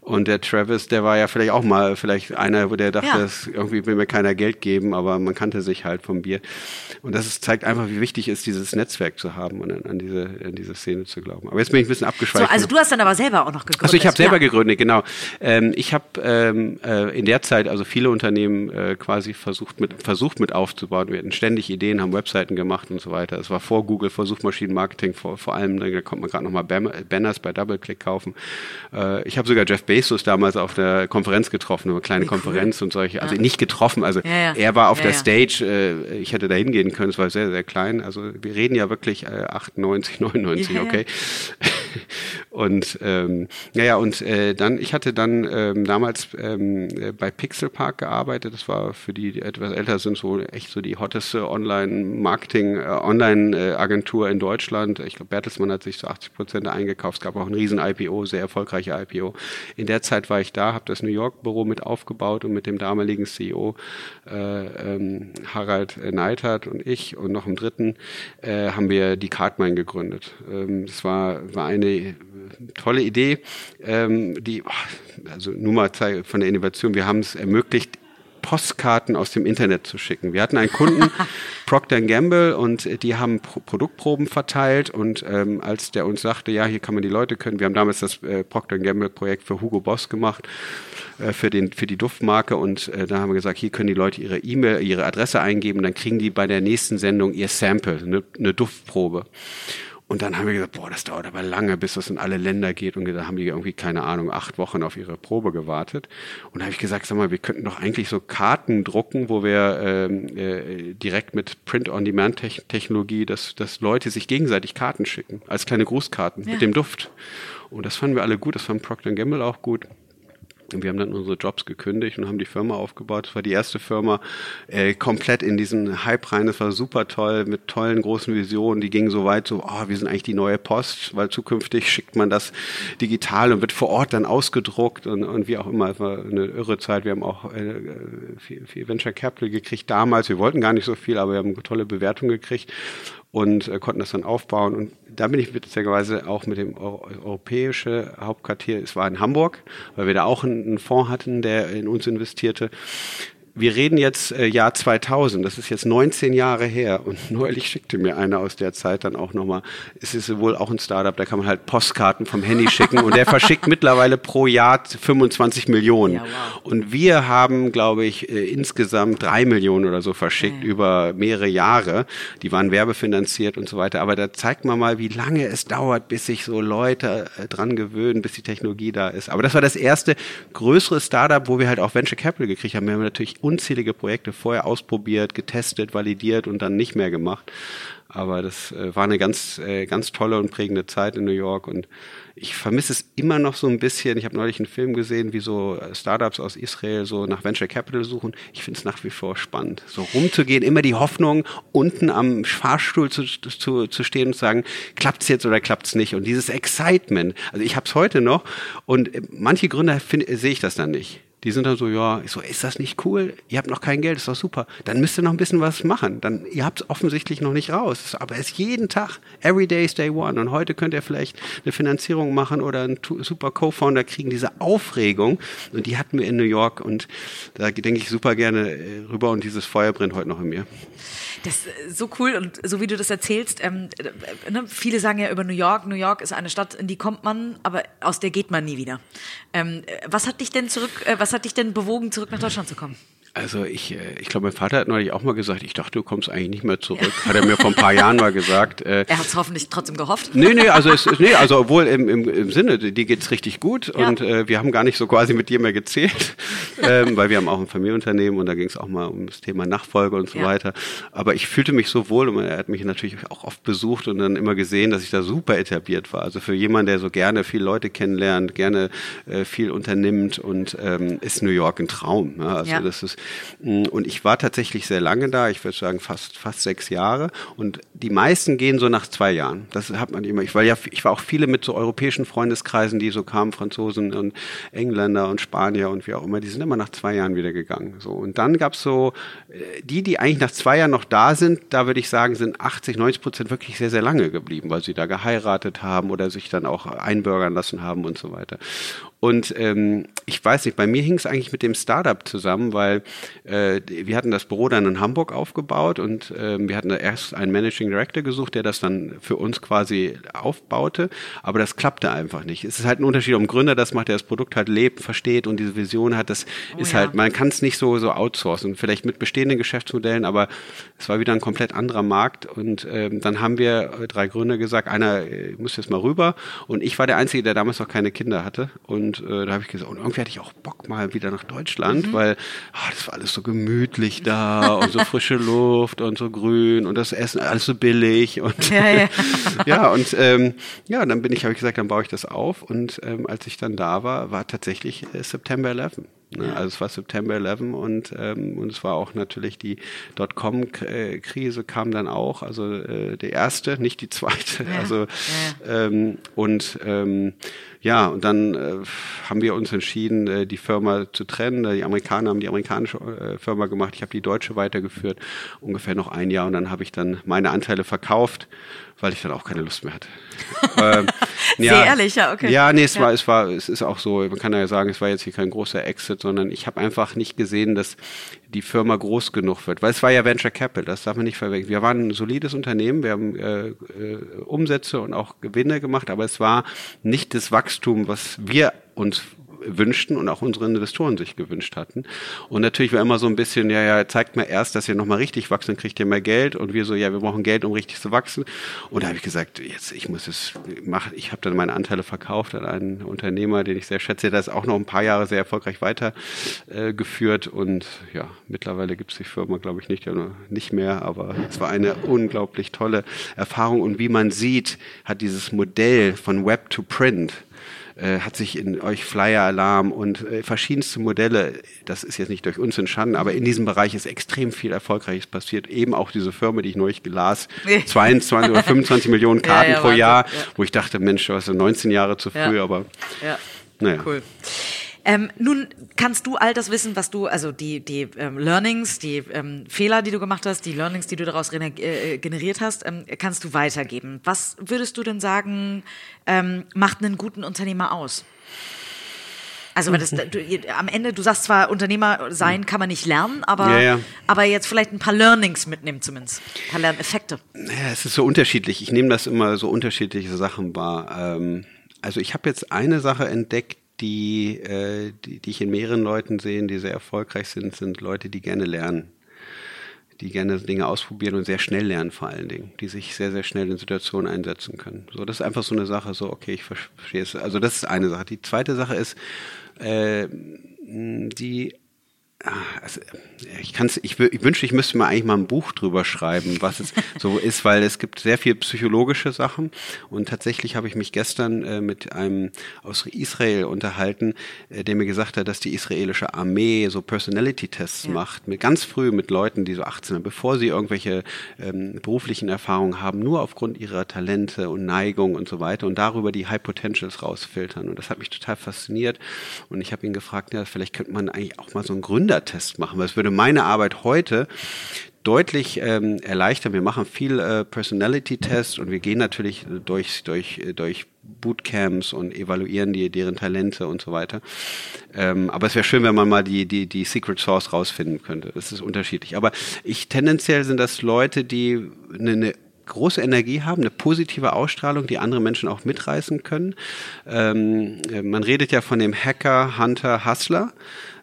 Und der Travis, der war ja vielleicht auch mal vielleicht einer, wo der dachte, ja. dass irgendwie will mir keiner Geld geben, aber man kannte sich halt vom Bier. Und das ist, zeigt einfach, wie wichtig ist, dieses Netzwerk zu haben und an, an diese, an diese Szene zu glauben. Aber jetzt bin ich ein bisschen abgeschweift. So, also du hast dann aber selber auch noch gegründet. Also ich habe selber ja. gegründet, genau. Ähm, ich habe ähm, äh, in der Zeit also viele Unternehmen äh, quasi versucht mit, versucht mit aufzubauen. Wir hatten ständig Ideen, haben Webseiten gemacht und so weiter. Es war vor Google, vor Suchmaschinenmarketing, vor, vor allem, da konnte man gerade nochmal Banners bei DoubleClick kaufen. Äh, ich habe sogar Jeff Bezos damals auf der Konferenz getroffen, eine kleine Konferenz cool. und solche, also ja. nicht getroffen, also ja. er war auf der Stage, äh, ich hätte da hingehen können, es war sehr, sehr klein, also wir reden ja wirklich äh, 98, 99, okay. Und ähm, naja, und äh, dann, ich hatte dann ähm, damals ähm, äh, bei Pixel Park gearbeitet, das war für die, die etwas älter sind, so echt so die hotteste Online-Marketing, äh, Online-Agentur in Deutschland. Ich glaube, Bertelsmann hat sich so 80 Prozent eingekauft, es gab auch ein riesen IPO, sehr erfolgreiche IPO. In der Zeit war ich da, habe das New York-Büro mit aufgebaut und mit dem damaligen CEO äh, ähm, Harald Neidhardt und ich und noch im dritten äh, haben wir die Cardmine gegründet. Ähm, das war, war eine tolle Idee, ähm, die, also nur mal von der Innovation, wir haben es ermöglicht, Postkarten aus dem Internet zu schicken. Wir hatten einen Kunden, Procter Gamble, und die haben Pro Produktproben verteilt. Und ähm, als der uns sagte, ja, hier kann man die Leute können, wir haben damals das äh, Procter Gamble Projekt für Hugo Boss gemacht, äh, für, den, für die Duftmarke. Und äh, da haben wir gesagt, hier können die Leute ihre E-Mail, ihre Adresse eingeben, dann kriegen die bei der nächsten Sendung ihr Sample, eine, eine Duftprobe. Und dann haben wir gesagt, boah, das dauert aber lange, bis das in alle Länder geht. Und da haben die irgendwie, keine Ahnung, acht Wochen auf ihre Probe gewartet. Und da habe ich gesagt, sag mal, wir könnten doch eigentlich so Karten drucken, wo wir ähm, äh, direkt mit Print-on-Demand-Technologie, dass, dass Leute sich gegenseitig Karten schicken, als kleine Grußkarten ja. mit dem Duft. Und das fanden wir alle gut, das fand Procter Gamble auch gut. Wir haben dann unsere Jobs gekündigt und haben die Firma aufgebaut. Das war die erste Firma äh, komplett in diesen Hype rein. Das war super toll mit tollen großen Visionen. Die gingen so weit, so, oh, wir sind eigentlich die neue Post, weil zukünftig schickt man das digital und wird vor Ort dann ausgedruckt und, und wie auch immer. Es war eine irre Zeit. Wir haben auch äh, viel, viel Venture Capital gekriegt damals. Wir wollten gar nicht so viel, aber wir haben tolle Bewertungen gekriegt und äh, konnten das dann aufbauen. Und da bin ich witzigerweise auch mit dem Euro europäische Hauptquartier, es war in Hamburg, weil wir da auch einen Fonds hatten, der in uns investierte wir reden jetzt äh, Jahr 2000, das ist jetzt 19 Jahre her und neulich schickte mir einer aus der Zeit dann auch nochmal, es ist wohl auch ein Startup, da kann man halt Postkarten vom Handy schicken und der verschickt mittlerweile pro Jahr 25 Millionen. Ja, wow. Und wir haben, glaube ich, äh, insgesamt drei Millionen oder so verschickt ja. über mehrere Jahre. Die waren werbefinanziert und so weiter. Aber da zeigt man mal, wie lange es dauert, bis sich so Leute äh, dran gewöhnen, bis die Technologie da ist. Aber das war das erste größere Startup, wo wir halt auch Venture Capital gekriegt haben. Wir haben natürlich unzählige Projekte vorher ausprobiert, getestet, validiert und dann nicht mehr gemacht. Aber das äh, war eine ganz, äh, ganz tolle und prägende Zeit in New York und ich vermisse es immer noch so ein bisschen. Ich habe neulich einen Film gesehen, wie so äh, Startups aus Israel so nach Venture Capital suchen. Ich finde es nach wie vor spannend, so rumzugehen, immer die Hoffnung, unten am Fahrstuhl zu, zu, zu stehen und zu sagen, klappt's jetzt oder klappt's nicht? Und dieses Excitement, also ich habe es heute noch und manche Gründer sehe ich das dann nicht die sind dann so, ja, ich so, ist das nicht cool? Ihr habt noch kein Geld, ist doch super. Dann müsst ihr noch ein bisschen was machen. Dann, ihr habt es offensichtlich noch nicht raus. Aber es ist jeden Tag, every day is day one. Und heute könnt ihr vielleicht eine Finanzierung machen oder einen super Co-Founder kriegen. Diese Aufregung, und die hatten wir in New York. Und da denke ich super gerne äh, rüber. Und dieses Feuer brennt heute noch in mir. Das ist so cool und so wie du das erzählst, ähm, äh, ne, viele sagen ja über New York, New York ist eine Stadt, in die kommt man, aber aus der geht man nie wieder. Ähm, was hat dich denn zurück, äh, was hat dich denn bewogen, zurück nach Deutschland zu kommen? Also ich, äh, ich glaube, mein Vater hat neulich auch mal gesagt, ich dachte, du kommst eigentlich nicht mehr zurück. Hat er mir vor ein paar Jahren mal gesagt. Äh, er hat es hoffentlich trotzdem gehofft. Nee, nee, also es, nee, also obwohl im, im, im Sinne, die geht's richtig gut ja. und äh, wir haben gar nicht so quasi mit dir mehr gezählt, ähm, weil wir haben auch ein Familienunternehmen und da ging es auch mal um das Thema Nachfolge und so ja. weiter. Aber ich fühlte mich so wohl und er hat mich natürlich auch oft besucht und dann immer gesehen, dass ich da super etabliert war. Also für jemanden, der so gerne viele Leute kennenlernt, gerne äh, viel unternimmt und ähm, ist New York ein Traum. Ja? Also ja. das ist und ich war tatsächlich sehr lange da, ich würde sagen fast, fast sechs Jahre. Und die meisten gehen so nach zwei Jahren. Das hat man immer. Ich war ja, ich war auch viele mit so europäischen Freundeskreisen, die so kamen, Franzosen und Engländer und Spanier und wie auch immer, die sind immer nach zwei Jahren wieder gegangen. So. Und dann gab's so, äh, die, die eigentlich nach zwei Jahren noch da sind, da würde ich sagen, sind 80, 90 Prozent wirklich sehr, sehr lange geblieben, weil sie da geheiratet haben oder sich dann auch einbürgern lassen haben und so weiter. Und ähm, ich weiß nicht, bei mir hing es eigentlich mit dem Startup zusammen, weil äh, wir hatten das Büro dann in Hamburg aufgebaut und äh, wir hatten da erst einen Managing Director gesucht, der das dann für uns quasi aufbaute, aber das klappte einfach nicht. Es ist halt ein Unterschied, um Gründer das macht, der das Produkt halt lebt, versteht und diese Vision hat, das oh, ist ja. halt, man kann es nicht so, so outsourcen, vielleicht mit bestehenden Geschäftsmodellen, aber es war wieder ein komplett anderer Markt. Und ähm, dann haben wir drei Gründer gesagt, einer äh, muss jetzt mal rüber. Und ich war der Einzige, der damals noch keine Kinder hatte. Und und äh, da habe ich gesagt, und irgendwie hatte ich auch Bock mal wieder nach Deutschland, mhm. weil ah, das war alles so gemütlich da und so frische Luft und so grün und das Essen alles so billig und ja, ja. ja und ähm, ja, dann bin ich, habe ich gesagt, dann baue ich das auf und ähm, als ich dann da war, war tatsächlich äh, September 11. Ne? Also es war September 11 und, ähm, und es war auch natürlich die Dotcom-Krise kam dann auch, also äh, die erste, nicht die zweite. Ja, also ja. Ähm, und ähm, ja, und dann äh, haben wir uns entschieden, äh, die Firma zu trennen. Die Amerikaner haben die amerikanische äh, Firma gemacht, ich habe die deutsche weitergeführt, ungefähr noch ein Jahr und dann habe ich dann meine Anteile verkauft weil ich dann auch keine Lust mehr hatte. ähm, Sehr ja, ehrlich, ja, okay. Ja, nee, es ja. war, es war, es ist auch so, man kann ja sagen, es war jetzt hier kein großer Exit, sondern ich habe einfach nicht gesehen, dass die Firma groß genug wird. Weil es war ja Venture Capital, das darf man nicht verwechseln. Wir waren ein solides Unternehmen, wir haben äh, äh, Umsätze und auch Gewinne gemacht, aber es war nicht das Wachstum, was wir uns wünschten und auch unsere Investoren sich gewünscht hatten. Und natürlich war immer so ein bisschen, ja, ja, zeigt mir erst, dass ihr nochmal richtig wachsen, dann kriegt ihr mehr Geld. Und wir so, ja, wir brauchen Geld, um richtig zu wachsen. Und da habe ich gesagt, jetzt, ich muss es machen. Ich habe dann meine Anteile verkauft an einen Unternehmer, den ich sehr schätze. Der ist auch noch ein paar Jahre sehr erfolgreich weitergeführt. Äh, und ja, mittlerweile gibt es die Firma, glaube ich, nicht, nicht mehr. Aber es war eine unglaublich tolle Erfahrung. Und wie man sieht, hat dieses Modell von Web to Print, äh, hat sich in euch Flyer-Alarm und äh, verschiedenste Modelle, das ist jetzt nicht durch uns entstanden, aber in diesem Bereich ist extrem viel Erfolgreiches passiert. Eben auch diese Firma, die ich neulich gelas, 22 oder 25 Millionen Karten ja, ja, pro Jahr, ja. wo ich dachte, Mensch, du hast ja 19 Jahre zu früh, aber naja. Cool. Ähm, nun kannst du all das wissen, was du, also die, die ähm, Learnings, die ähm, Fehler, die du gemacht hast, die Learnings, die du daraus äh, generiert hast, ähm, kannst du weitergeben. Was würdest du denn sagen, ähm, macht einen guten Unternehmer aus? Also das, du, am Ende, du sagst zwar, Unternehmer sein kann man nicht lernen, aber, ja, ja. aber jetzt vielleicht ein paar Learnings mitnehmen zumindest, ein paar Lerneffekte. Ja, es ist so unterschiedlich. Ich nehme das immer so unterschiedliche Sachen wahr. Ähm, also ich habe jetzt eine Sache entdeckt, die, äh, die, die ich in mehreren Leuten sehe, die sehr erfolgreich sind, sind Leute, die gerne lernen die gerne Dinge ausprobieren und sehr schnell lernen vor allen Dingen, die sich sehr, sehr schnell in Situationen einsetzen können. So, das ist einfach so eine Sache, so, okay, ich verstehe es. Also das ist eine Sache. Die zweite Sache ist, äh, die also, ich kann's, ich, ich wünschte, ich müsste mal eigentlich mal ein Buch drüber schreiben, was es so ist, weil es gibt sehr viel psychologische Sachen. Und tatsächlich habe ich mich gestern äh, mit einem aus Israel unterhalten, äh, der mir gesagt hat, dass die israelische Armee so Personality-Tests ja. macht, mit ganz früh mit Leuten, die so 18 sind, bevor sie irgendwelche ähm, beruflichen Erfahrungen haben, nur aufgrund ihrer Talente und Neigung und so weiter und darüber die High Potentials rausfiltern. Und das hat mich total fasziniert. Und ich habe ihn gefragt, ja, vielleicht könnte man eigentlich auch mal so ein Gründer Gründertest machen, weil es würde meine Arbeit heute deutlich ähm, erleichtern. Wir machen viel äh, Personality-Tests und wir gehen natürlich durch, durch, durch Bootcamps und evaluieren die, deren Talente und so weiter. Ähm, aber es wäre schön, wenn man mal die, die, die Secret Source rausfinden könnte. Das ist unterschiedlich. Aber ich tendenziell sind das Leute, die eine, eine große Energie haben, eine positive Ausstrahlung, die andere Menschen auch mitreißen können. Ähm, man redet ja von dem Hacker, Hunter, Hustler.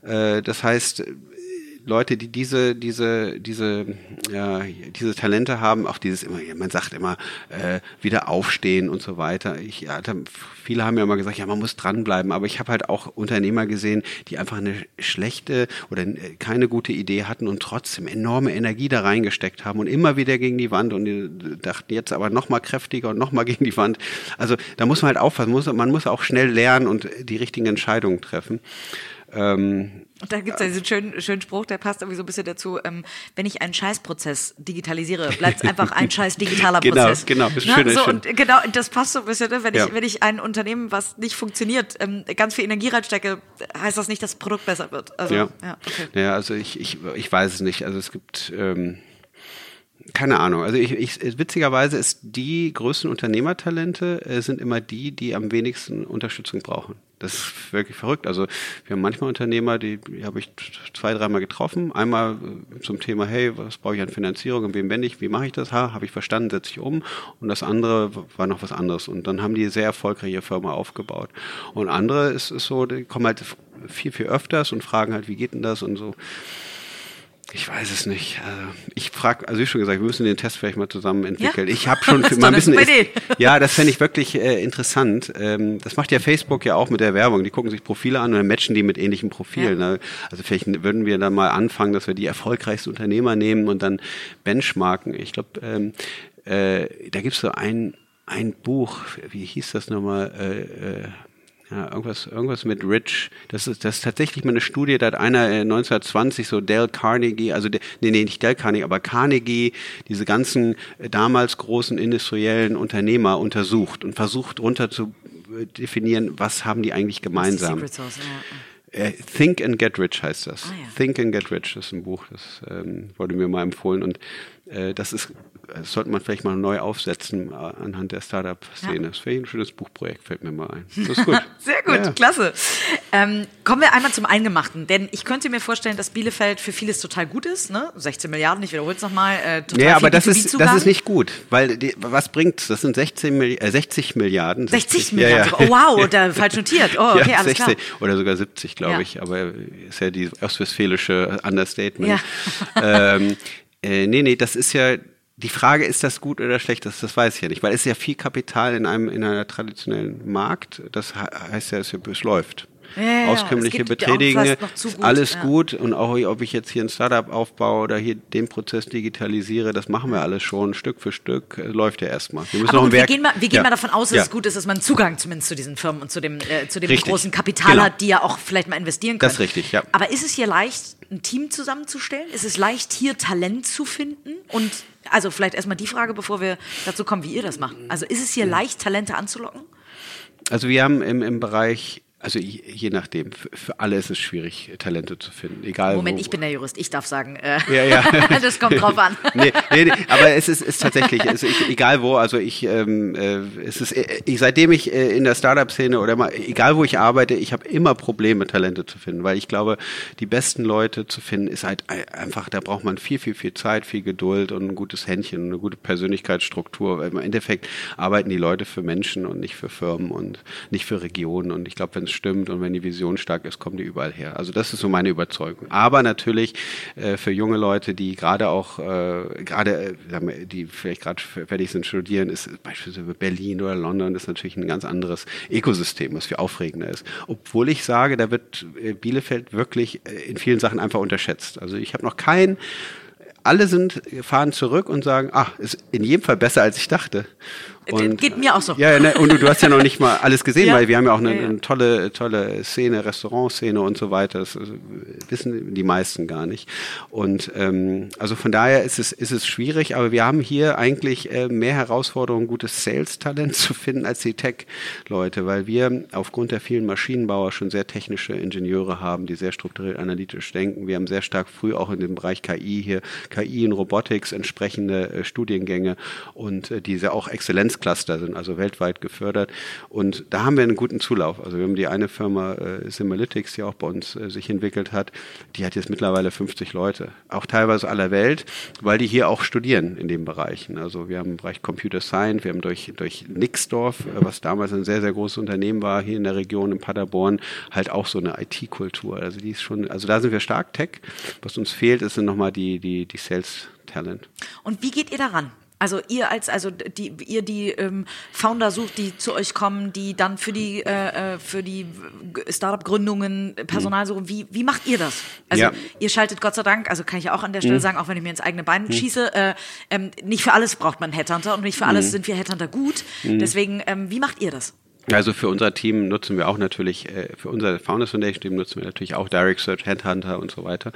Äh, das heißt, Leute, die diese, diese, diese, ja, diese Talente haben, auch dieses immer, man sagt immer, äh, wieder aufstehen und so weiter. Ich, ja, viele haben ja immer gesagt, ja, man muss dranbleiben, aber ich habe halt auch Unternehmer gesehen, die einfach eine schlechte oder äh, keine gute Idee hatten und trotzdem enorme Energie da reingesteckt haben und immer wieder gegen die Wand und die dachten jetzt aber noch mal kräftiger und noch mal gegen die Wand. Also da muss man halt aufpassen, muss, man muss auch schnell lernen und die richtigen Entscheidungen treffen. Ähm, und da gibt es ja diesen schönen, schönen Spruch, der passt irgendwie so ein bisschen dazu, ähm, wenn ich einen Scheißprozess digitalisiere, bleibt es einfach ein scheiß digitaler genau, Prozess. Genau, genau. Schön, so, und genau, das passt so ein bisschen, ne? wenn, ja. ich, wenn ich ein Unternehmen, was nicht funktioniert, ähm, ganz viel Energie reinstecke, heißt das nicht, dass das Produkt besser wird. Also, ja. Ja, okay. ja, also ich, ich, ich weiß es nicht. Also es gibt... Ähm, keine Ahnung. Also ich, ich, witzigerweise ist die größten Unternehmertalente äh, sind immer die, die am wenigsten Unterstützung brauchen. Das ist wirklich verrückt. Also wir haben manchmal Unternehmer, die, die habe ich zwei, dreimal getroffen. Einmal äh, zum Thema, hey, was brauche ich an Finanzierung, in wem bin ich, wie mache ich das? Ha, habe ich verstanden, setze ich um. Und das andere war noch was anderes. Und dann haben die sehr erfolgreiche Firma aufgebaut. Und andere ist, ist so, die kommen halt viel, viel öfters und fragen halt, wie geht denn das und so. Ich weiß es nicht. Also ich frage, also wie schon gesagt, wir müssen den Test vielleicht mal zusammen entwickeln. Ja? Ich habe schon mal ein bisschen. Ist, ja, das fände ich wirklich äh, interessant. Ähm, das macht ja Facebook ja auch mit der Werbung. Die gucken sich Profile an und dann matchen die mit ähnlichen Profilen. Ja. Ne? Also vielleicht würden wir dann mal anfangen, dass wir die erfolgreichsten Unternehmer nehmen und dann benchmarken. Ich glaube, ähm, äh, da gibt es so ein ein Buch, wie hieß das nochmal? Äh, äh, ja, irgendwas, irgendwas mit Rich. Das ist, das ist tatsächlich mal eine Studie, da hat einer 1920 äh, so Dale Carnegie, also nee, nee, nicht Dale Carnegie, aber Carnegie, diese ganzen äh, damals großen industriellen Unternehmer untersucht und versucht runter zu definieren, was haben die eigentlich gemeinsam. Secret Sauce, ja. Äh, Think and Get Rich heißt das. Ah, ja. Think and Get Rich, das ist ein Buch, das ähm, wurde mir mal empfohlen und äh, das ist, das sollte man vielleicht mal neu aufsetzen äh, anhand der Startup-Szene. Ja. Das wäre ein schönes Buchprojekt, fällt mir mal ein. Das ist gut. Sehr gut, Ja. klasse. Ähm, kommen wir einmal zum Eingemachten, denn ich könnte mir vorstellen, dass Bielefeld für vieles total gut ist. Ne? 16 Milliarden, ich wiederhole es nochmal. Äh, total Ja, aber das ist, B2B-Zugang. das ist nicht gut, weil die, was bringt's? Das sind 16 Milli äh, 60 Milliarden. 60 ja, Milliarden ja. Oh wow, da falsch notiert. Oh, okay, alles klar. Oder sogar 70, glaube ich. Aber ist ja die ostwestfälische Understatement. Ja. ähm, äh, nee, nee, das ist ja. Die Frage, ist das gut oder schlecht, das, das weiß ich ja nicht, weil es ist ja viel Kapital in einem in einer traditionellen Markt. Das he- heißt ja, es, es läuft. Ja. Auskömmliche zu gut, alles ja. gut und auch ob ich jetzt hier ein Startup aufbaue oder hier den Prozess digitalisiere, das machen wir alles schon Stück für Stück, läuft ja erstmal. Wir müssen Aber noch gut, wir gehen, mal, wir gehen mal davon aus, dass es gut ist, dass man Zugang zumindest zu diesen Firmen und zu dem, äh, zu dem Richtig. großen Kapital Genau. hat, die ja auch vielleicht mal investieren können. Das ist richtig, ja. Aber ist es hier leicht, ein Team zusammenzustellen? Ist es leicht, hier Talent zu finden? Und also vielleicht erstmal die Frage, bevor wir dazu kommen, wie ihr das macht. Also ist es hier leicht, Talente anzulocken? Also wir haben im, im Bereich, also je, je nachdem, für, für alle ist es schwierig, Talente zu finden. Egal Moment, wo. ich bin der Jurist, ich darf sagen, äh, Ja, ja. das kommt drauf an. nee, nee, nee, aber es ist, ist tatsächlich, es ist, egal wo, also ich, ähm, äh, es ist, äh, ich, seitdem ich äh, in der Startup-Szene oder mal, egal wo ich arbeite, ich habe immer Probleme, Talente zu finden, weil ich glaube, die besten Leute zu finden, ist halt ein- einfach, da braucht man viel, viel, viel Zeit, viel Geduld und ein gutes Händchen, eine gute Persönlichkeitsstruktur, weil im Endeffekt arbeiten die Leute für Menschen und nicht für Firmen und nicht für Regionen und ich glaube, wenn es stimmt und wenn die Vision stark ist, kommen die überall her. Also das ist so meine Überzeugung. Aber natürlich äh, für junge Leute, die gerade auch, äh, gerade, äh, die vielleicht gerade fertig sind studieren, ist beispielsweise Berlin oder London ist natürlich ein ganz anderes Ökosystem, was viel aufregender ist. Obwohl ich sage, da wird äh, Bielefeld wirklich äh, in vielen Sachen einfach unterschätzt. Also ich habe noch keinen alle sind, fahren zurück und sagen, ach, ist in jedem Fall besser, als ich dachte. Und, Geht mir auch so. Ja, ne, und du, du hast ja noch nicht mal alles gesehen, Ja. weil wir haben ja auch eine, eine tolle, tolle Szene, Restaurantszene und so weiter. Das also, wissen die meisten gar nicht. Und ähm, also von daher ist es, ist es schwierig, aber wir haben hier eigentlich äh, mehr Herausforderungen, gutes Sales-Talent zu finden als die Tech-Leute, weil wir aufgrund der vielen Maschinenbauer schon sehr technische Ingenieure haben, die sehr strukturiert analytisch denken. Wir haben sehr stark früh auch in dem Bereich KI hier, KI in Robotics entsprechende äh, Studiengänge und äh, die sehr auch Exzellenzcluster sind, also weltweit gefördert. Und da haben wir einen guten Zulauf. Also wir haben die eine Firma äh, die auch bei uns äh, sich entwickelt hat, die hat jetzt mittlerweile 50 Leute, auch teilweise aller Welt, weil die hier auch studieren in den Bereichen. Also wir haben im Bereich Computer Science, wir haben durch, durch Nixdorf, äh, was damals ein sehr, sehr großes Unternehmen war, hier in der Region in Paderborn, halt auch so eine IT-Kultur. Also die ist schon, also da sind wir stark Tech. Was uns fehlt, ist nochmal die, die, die Sales Talent. Und wie geht ihr daran? Also ihr als also die ihr die ähm, Founder sucht, die zu euch kommen, die dann für die äh, äh, für die Startup Gründungen Personal suchen. Wie wie macht ihr das? Also Ja. ihr schaltet Gott sei Dank, also kann ich ja auch an der Stelle sagen, auch wenn ich mir ins eigene Bein schieße, äh, ähm, nicht für alles braucht man Headhunter und nicht für alles sind wir Headhunter gut. Deswegen ähm, wie macht ihr das? Also für unser Team nutzen wir auch natürlich, äh, für unser Founders Foundation Team nutzen wir natürlich auch Direct Search, Headhunter und so weiter,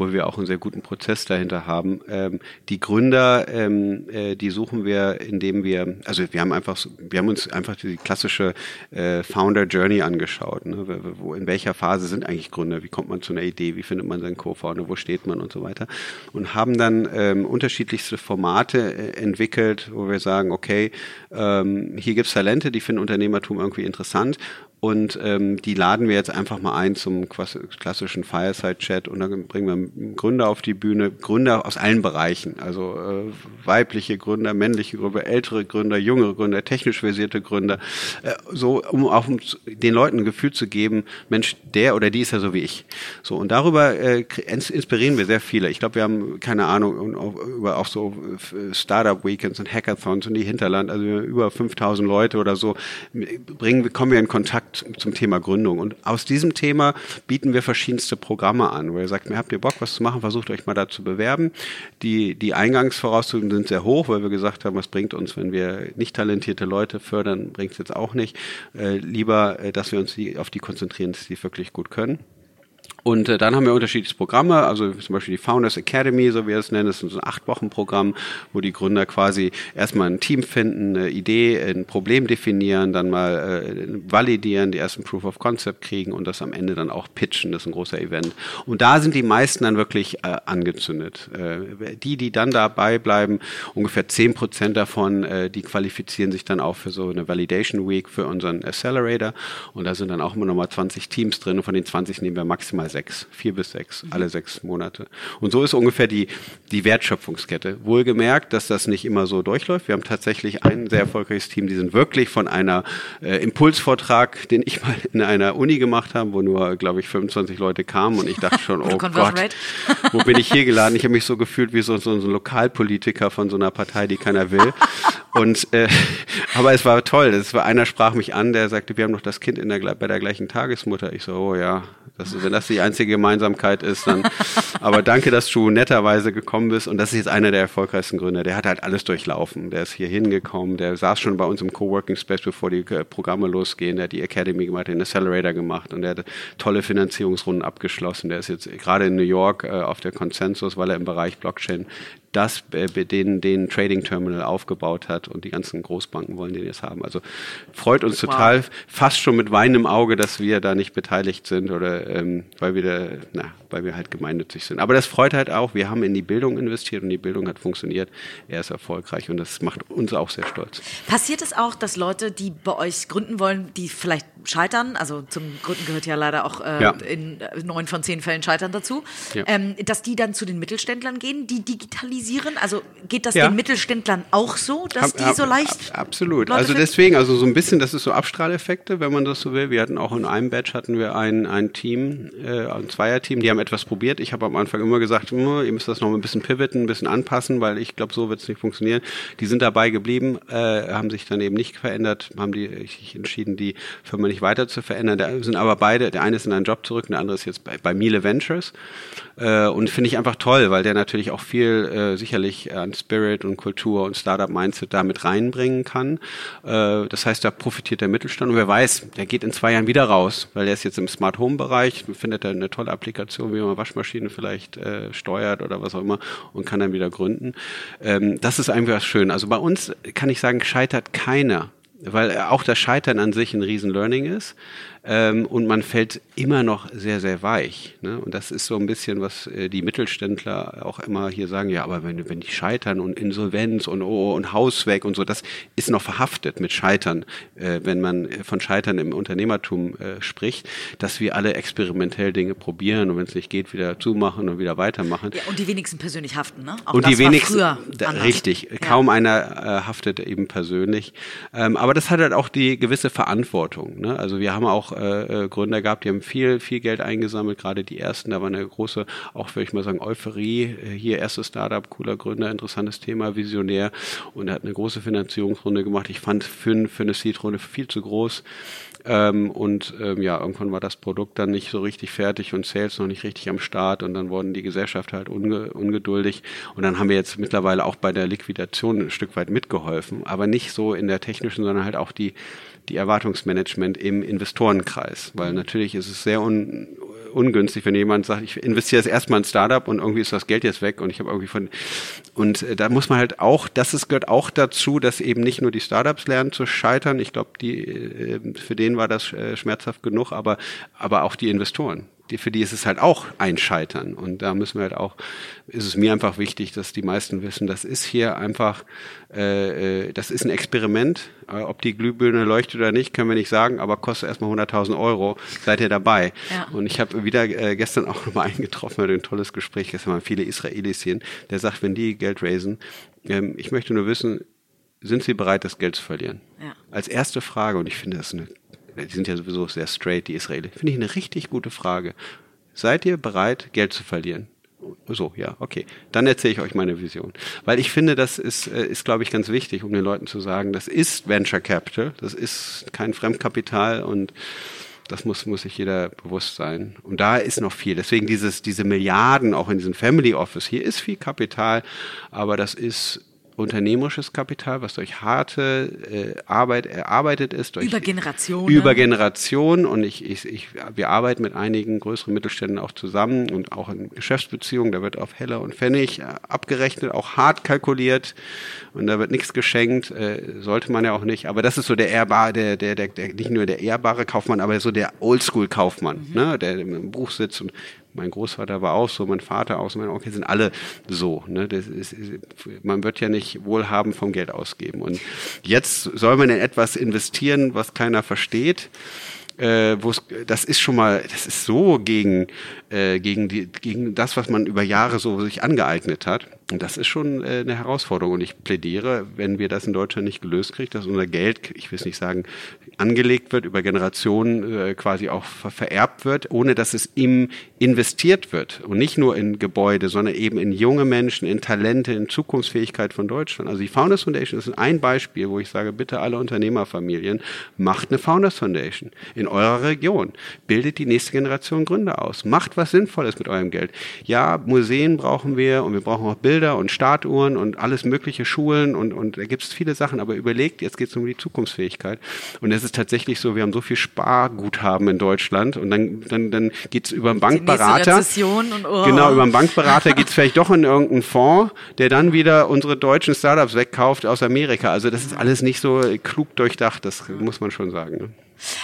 obwohl wir auch einen sehr guten Prozess dahinter haben. Ähm, die Gründer, ähm, äh, die suchen wir, indem wir, also wir haben einfach, wir haben uns einfach die klassische äh, Founder Journey angeschaut. Ne? Wo- Wo, in welcher Phase sind eigentlich Gründer? Wie kommt man zu einer Idee? Wie findet man seinen Co-Founder? Wo steht man und so weiter? Und haben dann ähm, unterschiedlichste Formate äh, entwickelt, wo wir sagen, okay, ähm, hier gibt's Talente, die finden Unternehmertum irgendwie interessant. Und ähm, die laden wir jetzt einfach mal ein zum klassischen Fireside-Chat und dann bringen wir Gründer auf die Bühne, Gründer aus allen Bereichen, also äh, weibliche Gründer, männliche Gründer, ältere Gründer, jüngere Gründer, technisch versierte Gründer, äh, so um auch um den Leuten ein Gefühl zu geben, Mensch, der oder die ist ja so wie ich. So und darüber äh, inspirieren wir sehr viele. Ich glaube, wir haben keine Ahnung über auch so äh, Startup Weekends und Hackathons und die Hinterland, also über 5000 Leute oder so bringen, kommen wir in Kontakt zum Thema Gründung. Und aus diesem Thema bieten wir verschiedenste Programme an, wo ihr sagt, mir habt ihr Bock, was zu machen, versucht euch mal da zu bewerben. Die, die Eingangsvoraussetzungen sind sehr hoch, weil wir gesagt haben, was bringt uns, wenn wir nicht talentierte Leute fördern, bringt es jetzt auch nicht. Äh, lieber, äh, dass wir uns die, auf die konzentrieren, die wirklich gut können. Und äh, dann haben wir unterschiedliche Programme, also zum Beispiel die Founders Academy, so wie wir es nennen, das ist so ein Acht-Wochen-Programm, wo die Gründer quasi erstmal ein Team finden, eine Idee, ein Problem definieren, dann mal äh, validieren, die ersten Proof of Concept kriegen und das am Ende dann auch pitchen, das ist ein großer Event. Und da sind die meisten dann wirklich äh, angezündet. Äh, die, die dann dabei bleiben, ungefähr zehn Prozent davon, äh, die qualifizieren sich dann auch für so eine Validation Week für unseren Accelerator und da sind dann auch immer nochmal 20 Teams drin und von den 20 nehmen wir maximal sechs, vier bis sechs, mhm. alle sechs Monate. Und so ist ungefähr die, die Wertschöpfungskette. Wohlgemerkt, dass das nicht immer so durchläuft. Wir haben tatsächlich ein sehr erfolgreiches Team, die sind wirklich von einer äh, Impulsvortrag, den ich mal in einer Uni gemacht habe, wo nur, glaube ich, 25 Leute kamen und ich dachte schon, oh Gott, wo bin ich hier geladen? Ich habe mich so gefühlt wie so, so, so ein Lokalpolitiker von so einer Partei, die keiner will. Und äh, aber es war toll. Es war einer sprach mich an, der sagte, wir haben noch das Kind in der, bei der gleichen Tagesmutter. Ich so, oh ja, das, wenn das die einzige Gemeinsamkeit ist, dann. aber danke, dass du netterweise gekommen bist. Und das ist jetzt einer der erfolgreichsten Gründer. Der hat halt alles durchlaufen. Der ist hier hingekommen. Der saß schon bei uns im Coworking Space, bevor die äh, Programme losgehen. Der hat die Academy gemacht, den Accelerator gemacht und der hat tolle Finanzierungsrunden abgeschlossen. Der ist jetzt gerade in New York äh, auf der Consensus, weil er im Bereich Blockchain das äh, den, den Trading Terminal aufgebaut hat und die ganzen Großbanken wollen den jetzt haben. Also freut uns total, fast schon mit Wein im Auge, dass wir da nicht beteiligt sind oder ähm, weil wir da, na, weil wir halt gemeinnützig sind. Aber das freut halt auch, wir haben in die Bildung investiert und die Bildung hat funktioniert. Er ist erfolgreich und das macht uns auch sehr stolz. Passiert es auch, dass Leute, die bei euch gründen wollen, die vielleicht scheitern, also zum Gründen gehört ja leider auch äh, ja. in neun von zehn Fällen scheitern dazu, ja. ähm, dass die dann zu den Mittelständlern gehen, die digitalisieren? Also geht das ja. den Mittelständlern auch so, dass ab, die so leicht. Ab, absolut. Leute also deswegen, also so ein bisschen, das ist so Abstrahleffekte, wenn man das so will. Wir hatten auch in einem Batch hatten wir ein, ein Team, äh, ein Zweierteam, die haben etwas probiert. Ich habe am Anfang immer gesagt, hm, ihr müsst das noch ein bisschen pivoten, ein bisschen anpassen, weil ich glaube, so wird es nicht funktionieren. Die sind dabei geblieben, äh, haben sich dann eben nicht verändert, haben die sich entschieden, die Firma nicht weiter zu verändern. Da sind aber beide, der eine ist in einen Job zurück, der andere ist jetzt bei, bei Miele Ventures. Äh, und finde ich einfach toll, weil der natürlich auch viel äh, sicherlich an Spirit und Kultur und Startup-Mindset da mit reinbringen kann. Äh, das heißt, da profitiert der Mittelstand. Und wer weiß, der geht in zwei Jahren wieder raus, weil der ist jetzt im Smart Home-Bereich, findet er eine tolle Applikation, wie man Waschmaschinen vielleicht äh, steuert oder was auch immer und kann dann wieder gründen. Ähm, das ist einfach schön. Also bei uns kann ich sagen, scheitert keiner weil auch das Scheitern an sich ein Riesen-Learning ist ähm, und man fällt immer noch sehr, sehr weich. Ne? Und das ist so ein bisschen, was äh, die Mittelständler auch immer hier sagen, ja, aber wenn, wenn die scheitern und Insolvenz und, oh, und Haus weg und so, das ist noch verhaftet mit Scheitern, äh, wenn man von Scheitern im Unternehmertum äh, spricht, dass wir alle experimentell Dinge probieren und wenn es nicht geht, wieder zumachen und wieder weitermachen. Ja, und die wenigsten persönlich haften, ne? Auch und die wenigsten, da, richtig, ja. kaum einer äh, haftet eben persönlich. Ähm, aber das hat halt auch die gewisse Verantwortung. Ne? Also wir haben auch äh, äh, Gründer gehabt, die haben viel, viel Geld eingesammelt, gerade die ersten, da war eine große, auch würde ich mal sagen, Euphorie. Äh, hier erstes Startup, cooler Gründer, interessantes Thema, visionär und er hat eine große Finanzierungsrunde gemacht. Ich fand für, für eine Seed-Runde viel zu groß. Ähm, und ähm, ja, irgendwann war das Produkt dann nicht so richtig fertig und Sales noch nicht richtig am Start und dann wurden die Gesellschaft halt unge ungeduldig und dann haben wir jetzt mittlerweile auch bei der Liquidation ein Stück weit mitgeholfen, aber nicht so in der technischen, sondern halt auch die die Erwartungsmanagement im Investorenkreis, weil natürlich ist es sehr un, ungünstig, wenn jemand sagt, ich investiere jetzt erstmal in ein Startup und irgendwie ist das Geld jetzt weg und ich habe irgendwie von und äh, da muss man halt auch, das ist, gehört auch dazu, dass eben nicht nur die Startups lernen zu scheitern. Ich glaube, die äh, für den war das äh, schmerzhaft genug, aber aber auch die Investoren die, für die ist es halt auch ein Scheitern. Und da müssen wir halt auch, ist es mir einfach wichtig, dass die meisten wissen, das ist hier einfach, äh, äh das ist ein Experiment. Äh, ob die Glühbirne leuchtet oder nicht, können wir nicht sagen, aber kostet erstmal 100.000 Euro. Seid ihr dabei? Ja. Und ich habe wieder äh, gestern auch nochmal eingetroffen, ein tolles Gespräch, gestern waren viele Israelis hier, der sagt, wenn die Geld raisen, ähm, ich möchte nur wissen, sind sie bereit, das Geld zu verlieren? Ja. Als erste Frage, und ich finde das eine die sind ja sowieso sehr straight, die Israelis. Finde ich eine richtig gute Frage. Seid ihr bereit, Geld zu verlieren? So, ja, okay. Dann erzähle ich euch meine Vision. Weil ich finde, das ist, äh, ist glaube ich, ganz wichtig, um den Leuten zu sagen, das ist Venture Capital, das ist kein Fremdkapital und das muss, muss sich jeder bewusst sein. Und da ist noch viel. Deswegen dieses, diese Milliarden auch in diesem Family Office. Hier ist viel Kapital, aber das ist unternehmerisches Kapital, was durch harte äh, Arbeit erarbeitet ist. Durch über Generationen. Über Generationen. Und ich, ich, ich, wir arbeiten mit einigen größeren Mittelständen auch zusammen und auch in Geschäftsbeziehungen. Da wird auf Heller und Pfennig äh, abgerechnet, auch hart kalkuliert. Und da wird nichts geschenkt. Äh, sollte man ja auch nicht. Aber das ist so der ehrbare, der, der, der, der nicht nur der ehrbare Kaufmann, aber so der Oldschool-Kaufmann, mhm. ne, der im Buch sitzt und mein Großvater war auch so, mein Vater auch so, mein Onkel sind alle so. Ne? Das ist, man wird ja nicht wohlhabend vom Geld ausgeben. Und jetzt soll man in etwas investieren, was keiner versteht. Äh, das ist schon mal, das ist so gegen, äh, gegen, die, gegen das, was man über Jahre so sich angeeignet hat. Und das ist schon äh, eine Herausforderung. Und ich plädiere, wenn wir das in Deutschland nicht gelöst kriegen, dass unser Geld, ich will es nicht sagen, angelegt wird, über Generationen äh, quasi auch vererbt wird, ohne dass es ihm investiert wird. Und nicht nur in Gebäude, sondern eben in junge Menschen, in Talente, in Zukunftsfähigkeit von Deutschland. Also die Founders Foundation ist ein Beispiel, wo ich sage, bitte alle Unternehmerfamilien, macht eine Founders Foundation in eurer Region. Bildet die nächste Generation Gründer aus. Macht was Sinnvolles mit eurem Geld. Ja, Museen brauchen wir und wir brauchen auch Bilder und Startuhren und alles mögliche Schulen und, und da gibt es viele Sachen, aber überlegt, jetzt geht es um die Zukunftsfähigkeit. Und es ist tatsächlich so, wir haben so viel Sparguthaben in Deutschland und dann, dann, dann geht es über einen Bankberater. Und, oh. Genau, über einen Bankberater geht es vielleicht doch in irgendeinen Fonds, der dann wieder unsere deutschen Startups wegkauft aus Amerika. Also das ist alles nicht so klug durchdacht, das muss man schon sagen. Ne?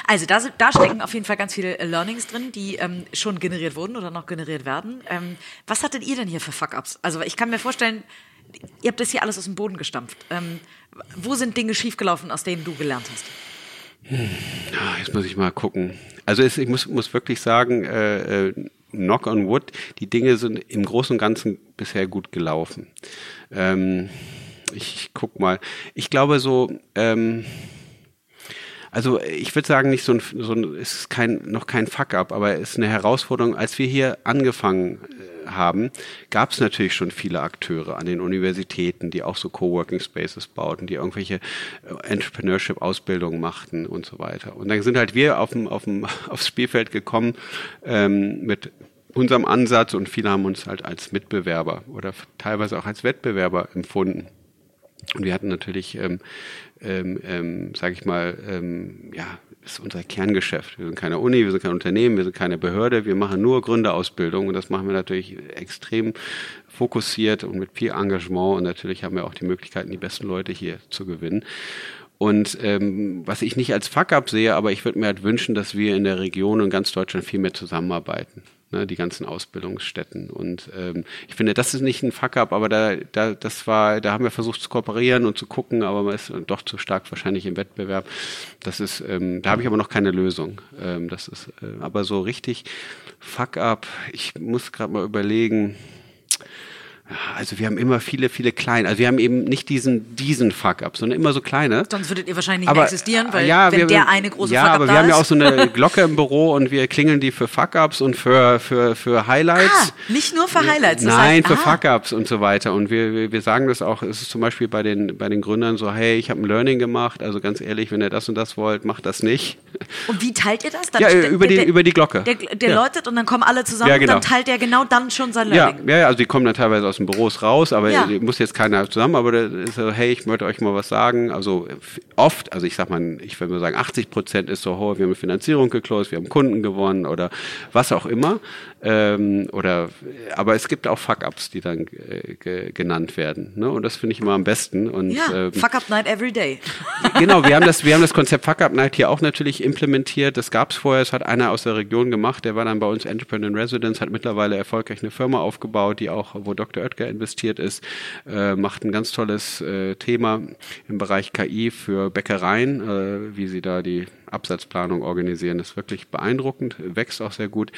Also da, da stecken auf jeden Fall ganz viele äh, Learnings drin, die ähm, schon generiert wurden oder noch generiert werden. Ähm, was hattet ihr denn hier für Fuck-Ups? Also ich kann mir vorstellen, ihr habt das hier alles aus dem Boden gestampft. Ähm, wo sind Dinge schiefgelaufen, aus denen du gelernt hast? Hm, jetzt muss ich mal gucken. Also es, ich muss, muss wirklich sagen, äh, äh, knock on wood, die Dinge sind im Großen und Ganzen bisher gut gelaufen. Ähm, ich, ich guck mal. Ich glaube so, ähm, also ich würde sagen, nicht so ein, so ein ist kein, noch kein Fuck-up, aber es ist eine Herausforderung. Als wir hier angefangen äh, haben, gab es natürlich schon viele Akteure an den Universitäten, die auch so Coworking Spaces bauten, die irgendwelche äh, Entrepreneurship-Ausbildungen machten und so weiter. Und dann sind halt wir auf dem, auf dem, aufs Spielfeld gekommen ähm, mit unserem Ansatz und viele haben uns halt als Mitbewerber oder teilweise auch als Wettbewerber empfunden. Und wir hatten natürlich ähm, ähm, ähm, sage ich mal, ähm, ja, ist unser Kerngeschäft. Wir sind keine Uni, wir sind kein Unternehmen, wir sind keine Behörde, wir machen nur Gründerausbildung und das machen wir natürlich extrem fokussiert und mit viel Engagement und natürlich haben wir auch die Möglichkeiten, die besten Leute hier zu gewinnen. Und ähm, was ich nicht als Fuck-up sehe, aber ich würde mir halt wünschen, dass wir in der Region und ganz Deutschland viel mehr zusammenarbeiten ne, die ganzen Ausbildungsstätten. Und ähm, ich finde, das ist nicht ein Fuck-up, aber da, da, das war, da haben wir versucht zu kooperieren und zu gucken, aber man ist doch zu stark wahrscheinlich im Wettbewerb. Das ist, ähm, da habe ich aber noch keine Lösung. Ähm, das ist, äh, aber so richtig Fuck-up. Ich muss gerade mal überlegen. Also wir haben immer viele, viele kleine. Also wir haben eben nicht diesen, diesen Fuck-up, sondern immer so kleine. Sonst würdet ihr wahrscheinlich aber, nicht existieren, weil ja, wenn wir, der eine große ja, Fuck-up aber wir haben ja auch so eine Glocke im Büro und wir klingeln die für Fuck-ups und für, für, für Highlights. Ah, nicht nur für Highlights. Das Nein, heißt, für ah. Fuck-ups und so weiter. Und wir, wir, wir sagen das auch, es ist zum Beispiel bei den, bei den Gründern so, hey, ich habe ein Learning gemacht, also ganz ehrlich, wenn ihr das und das wollt, macht das nicht. Und wie teilt ihr das? Dann ja, über, die, der, über die Glocke. Der, der ja. läutet und dann kommen alle zusammen ja, genau. und dann teilt er genau dann schon sein Learning. Ja, ja, also die kommen dann teilweise aus den Büros raus, aber ja. muss jetzt keiner zusammen, aber da ist so, hey, ich möchte euch mal was sagen. Also oft, also ich sag mal, ich würde mal sagen, 80 Prozent ist so, oh, wir haben eine Finanzierung geclosed, wir haben Kunden gewonnen oder was auch immer. Ähm, oder, aber es gibt auch Fuck-Ups, die dann äh, genannt werden. Ne? Und das finde ich immer am besten. Und, ja, ähm, Fuck-Up Night every day. genau, wir haben das, wir haben das Konzept Fuck-Up Night hier auch natürlich implementiert. Das gab es vorher, das hat einer aus der Region gemacht, der war dann bei uns Entrepreneur in Residence, hat mittlerweile erfolgreich eine Firma aufgebaut, die auch, wo Dr. Oetker investiert ist, äh, macht ein ganz tolles äh, Thema im Bereich KI für Bäckereien, äh, wie sie da die Absatzplanung organisieren. Das ist wirklich beeindruckend, wächst auch sehr gut.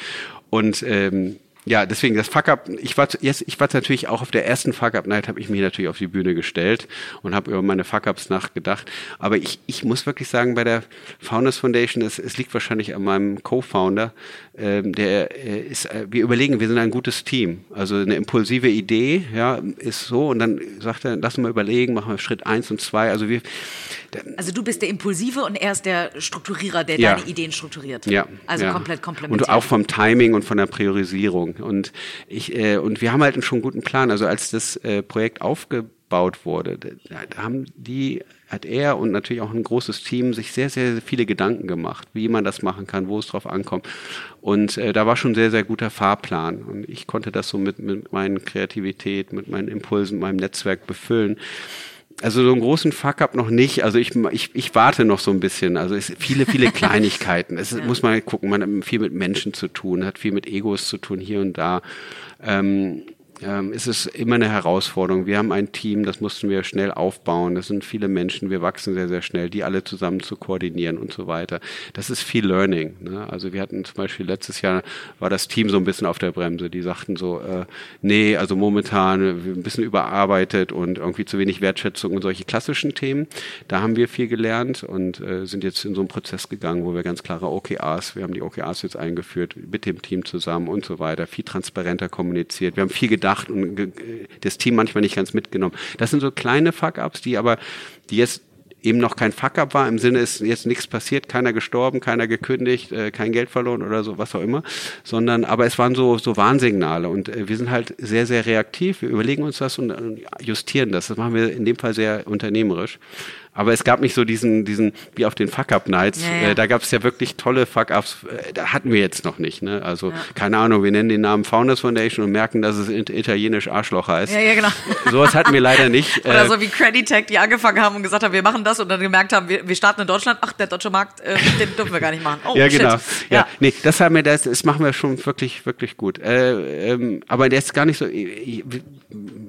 Und ähm, ja, deswegen das Fuck-Up, ich war jetzt, ich war natürlich auch auf der ersten Fuck-Up-Night, habe ich mich natürlich auf die Bühne gestellt und habe über meine Fuck-Ups nachgedacht. Aber ich, ich muss wirklich sagen, bei der Founders Foundation, es, es liegt wahrscheinlich an meinem Co-Founder, ähm, der äh, ist, äh, wir überlegen, wir sind ein gutes Team. Also eine impulsive Idee, ja, ist so und dann sagt er, lass mal überlegen, machen wir Schritt eins und zwei. Also wir, also du bist der Impulsive und er ist der Strukturierer, der ja. deine Ideen strukturiert. Ja. Also ja. komplett komplementär. Und auch vom Timing und von der Priorisierung. Und ich, äh, und wir haben halt schon einen guten Plan. Also als das äh, Projekt aufgebaut wurde, da haben die, hat er und natürlich auch ein großes Team sich sehr, sehr viele Gedanken gemacht, wie man das machen kann, wo es drauf ankommt. Und äh, da war schon sehr, sehr guter Fahrplan. Und ich konnte das so mit, mit meinen Kreativität, mit meinen Impulsen, meinem Netzwerk befüllen also so einen großen Fuck-up noch nicht. Also ich, ich, ich warte noch so ein bisschen. Also es viele, viele Kleinigkeiten. Es ja. muss man gucken, man hat viel mit Menschen zu tun, hat viel mit Egos zu tun hier und da. Ähm, ähm, ist es immer eine Herausforderung. Wir haben ein Team, das mussten wir schnell aufbauen. Das sind viele Menschen, wir wachsen sehr, sehr schnell, die alle zusammen zu koordinieren und so weiter. Das ist viel Learning. Ne? Also wir hatten zum Beispiel letztes Jahr war das Team so ein bisschen auf der Bremse. Die sagten so, äh, nee, also momentan ein bisschen überarbeitet und irgendwie zu wenig Wertschätzung und solche klassischen Themen. Da haben wir viel gelernt und äh, sind jetzt in so einen Prozess gegangen, wo wir ganz klare OKRs, wir haben die OKRs jetzt eingeführt mit dem Team zusammen und so weiter, viel transparenter kommuniziert. Wir haben viel gedacht gedacht und das Team manchmal nicht ganz mitgenommen. Das sind so kleine Fuck-ups, die aber, die jetzt eben noch kein Fuck-up war, im Sinne ist jetzt nichts passiert, keiner gestorben, keiner gekündigt, äh, kein Geld verloren oder so, was auch immer, sondern, aber es waren so, so Warnsignale und äh, wir sind halt sehr, sehr reaktiv, wir überlegen uns das und, und justieren das. Das machen wir in dem Fall sehr unternehmerisch. Aber es gab nicht so diesen, diesen wie auf den Fuck-Up-Nights. Ja, ja. äh, da gab es ja wirklich tolle Fuck-Ups. Äh, da hatten wir jetzt noch nicht. Ne? Also, ja. keine Ahnung, wir nennen den Namen Founders Foundation und merken, dass es italienisch Arschloch heißt. Ja, ja, genau. Sowas hatten wir leider nicht. Oder äh, so wie Creditech, die angefangen haben und gesagt haben, wir machen das und dann gemerkt haben, wir, wir starten in Deutschland. Ach, der deutsche Markt, äh, den dürfen wir gar nicht machen. Oh, ja, shit. genau. Ja. nee, das haben wir, das, das machen wir schon wirklich, wirklich gut. Äh, ähm, aber der ist gar nicht so,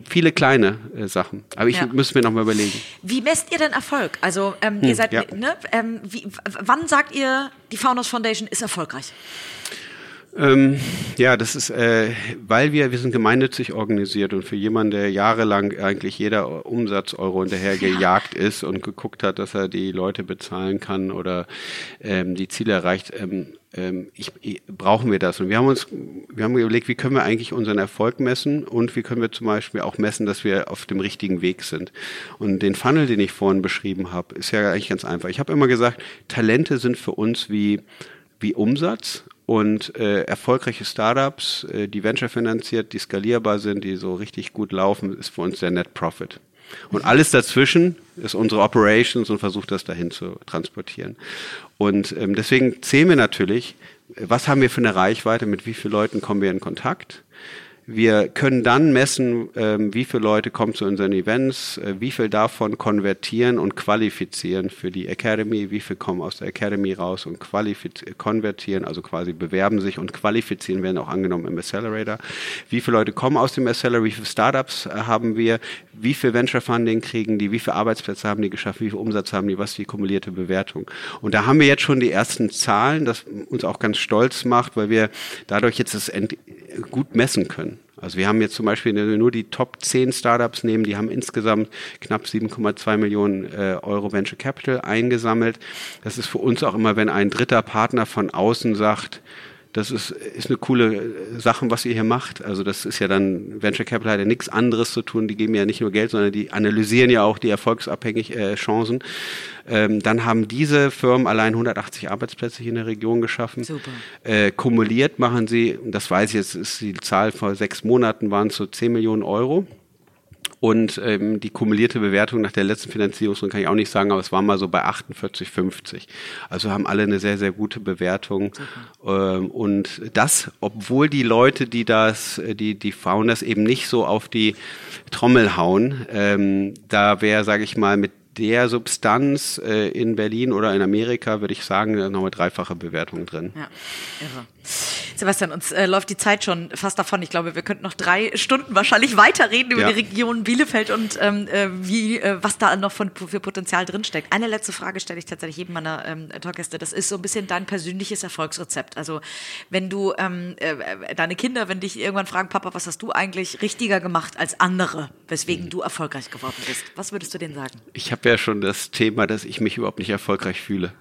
viele kleine Sachen. Aber ich muss mir noch mal überlegen. Wie messt ihr denn Erfolg? Erfolg? Also ähm, hm, ihr seid, ja. ne, ähm, wie, wann sagt ihr, die Founders Foundation ist erfolgreich? Ähm, ja, das ist, äh, weil wir, wir sind gemeinnützig organisiert und für jemanden, der jahrelang eigentlich jeder Umsatz-Euro hinterher gejagt ja. ist und geguckt hat, dass er die Leute bezahlen kann oder ähm, die Ziele erreicht, ähm, ich, ich, brauchen wir das? Und wir haben uns, wir haben überlegt, wie können wir eigentlich unseren Erfolg messen und wie können wir zum Beispiel auch messen, dass wir auf dem richtigen Weg sind. Und den Funnel, den ich vorhin beschrieben habe, ist ja eigentlich ganz einfach. Ich habe immer gesagt, Talente sind für uns wie, wie Umsatz und äh, erfolgreiche Startups, äh, die venture finanziert, die skalierbar sind, die so richtig gut laufen, ist für uns der Net Profit. Und alles dazwischen ist unsere Operations und versucht das dahin zu transportieren. Und ähm, deswegen zählen wir natürlich, was haben wir für eine Reichweite, mit wie vielen Leuten kommen wir in Kontakt wir können dann messen, ähm, wie viele Leute kommen zu unseren Events, äh, wie viel davon konvertieren und qualifizieren für die Academy, wie viel kommen aus der Academy raus und konvertieren, also quasi bewerben sich und qualifizieren, werden auch angenommen im Accelerator. Wie viele Leute kommen aus dem Accelerator, wie viele Startups äh, haben wir, wie viel Venture Funding kriegen die, wie viele Arbeitsplätze haben die geschafft, wie viel Umsatz haben die, was die kumulierte Bewertung. Und da haben wir jetzt schon die ersten Zahlen, das uns auch ganz stolz macht, weil wir dadurch jetzt das gut messen können. Also wir haben jetzt zum Beispiel nur die Top 10 Startups nehmen, die haben insgesamt knapp 7,2 Millionen äh, Euro Venture Capital eingesammelt. Das ist für uns auch immer, wenn ein dritter Partner von außen sagt, das ist, ist eine coole Sache, was ihr hier macht. Also das ist ja dann, Venture Capital hat ja nichts anderes zu tun. Die geben ja nicht nur Geld, sondern die analysieren ja auch die erfolgsabhängigen äh, Chancen. Ähm, dann haben diese Firmen allein 180 Arbeitsplätze hier in der Region geschaffen. Super. Äh, kumuliert machen sie, das weiß ich jetzt, ist die Zahl vor sechs Monaten waren es so 10 Millionen Euro. Und ähm, die kumulierte Bewertung nach der letzten Finanzierungsrunde kann ich auch nicht sagen, aber es war mal so bei 48,50. Also haben alle eine sehr, sehr gute Bewertung. Ähm, und das, obwohl die Leute, die das, die, die Founders eben nicht so auf die Trommel hauen, ähm, da wäre, sage ich mal, mit der Substanz äh, in Berlin oder in Amerika, würde ich sagen, nochmal dreifache Bewertung drin. Ja, irre. Sebastian, uns äh, läuft die Zeit schon fast davon. Ich glaube, wir könnten noch drei Stunden wahrscheinlich weiterreden über ja. die Region Bielefeld und ähm, äh, wie, äh, was da noch von, für Potenzial drinsteckt. Eine letzte Frage stelle ich tatsächlich jedem meiner ähm, Talkgäste. Das ist so ein bisschen dein persönliches Erfolgsrezept. Also wenn du ähm, äh, deine Kinder, wenn dich irgendwann fragen, Papa, was hast du eigentlich richtiger gemacht als andere, weswegen mhm. du erfolgreich geworden bist, was würdest du denen sagen? Ich habe ja schon das Thema, dass ich mich überhaupt nicht erfolgreich fühle.